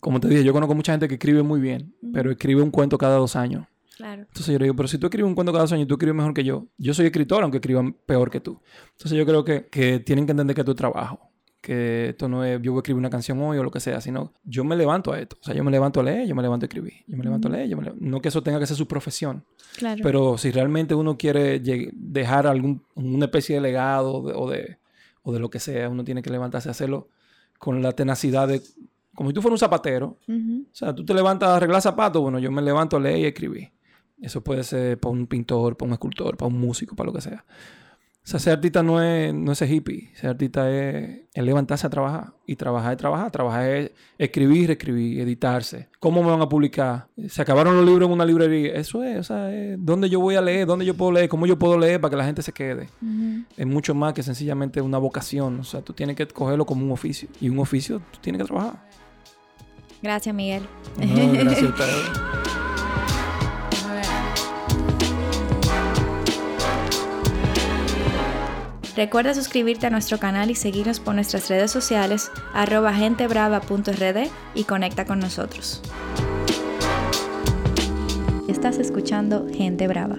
como te dije, yo conozco mucha gente que escribe muy bien, pero escribe un cuento cada dos años. Claro. Entonces yo le digo, pero si tú escribes un cuento cada año y tú escribes mejor que yo, yo soy escritor aunque escriba peor que tú. Entonces yo creo que, que tienen que entender que es tu trabajo. Que esto no es yo voy a escribir una canción hoy o lo que sea, sino yo me levanto a esto. O sea, yo me levanto a leer, yo me levanto a escribir. Yo me levanto a leer, yo me levanto... No que eso tenga que ser su profesión. Claro. Pero si realmente uno quiere dejar algún, una especie de legado de- o, de, o de lo que sea, uno tiene que levantarse a hacerlo con la tenacidad de... Como si tú fueras un zapatero. Ujú. O sea, tú te levantas a arreglar zapatos, bueno, yo me levanto a leer y escribir. Eso puede ser para un pintor, para un escultor, para un músico, para lo que sea. O sea, ser artista no es, no es ser hippie. Ser artista es, es levantarse a trabajar. Y trabajar es trabajar. Trabajar es escribir, escribir, editarse. ¿Cómo me van a publicar? Se acabaron los libros en una librería. Eso es, o sea, es dónde yo voy a leer, dónde yo puedo leer, cómo yo puedo leer para que la gente se quede. Es mucho más que sencillamente una vocación. O sea, tú tienes que cogerlo como un oficio. Y un oficio tú tienes que trabajar. Gracias, Miguel. No, gracias a ustedes. Recuerda suscribirte a nuestro canal y seguirnos por nuestras redes sociales arroba gentebrava.rd y conecta con nosotros. Estás escuchando Gente Brava.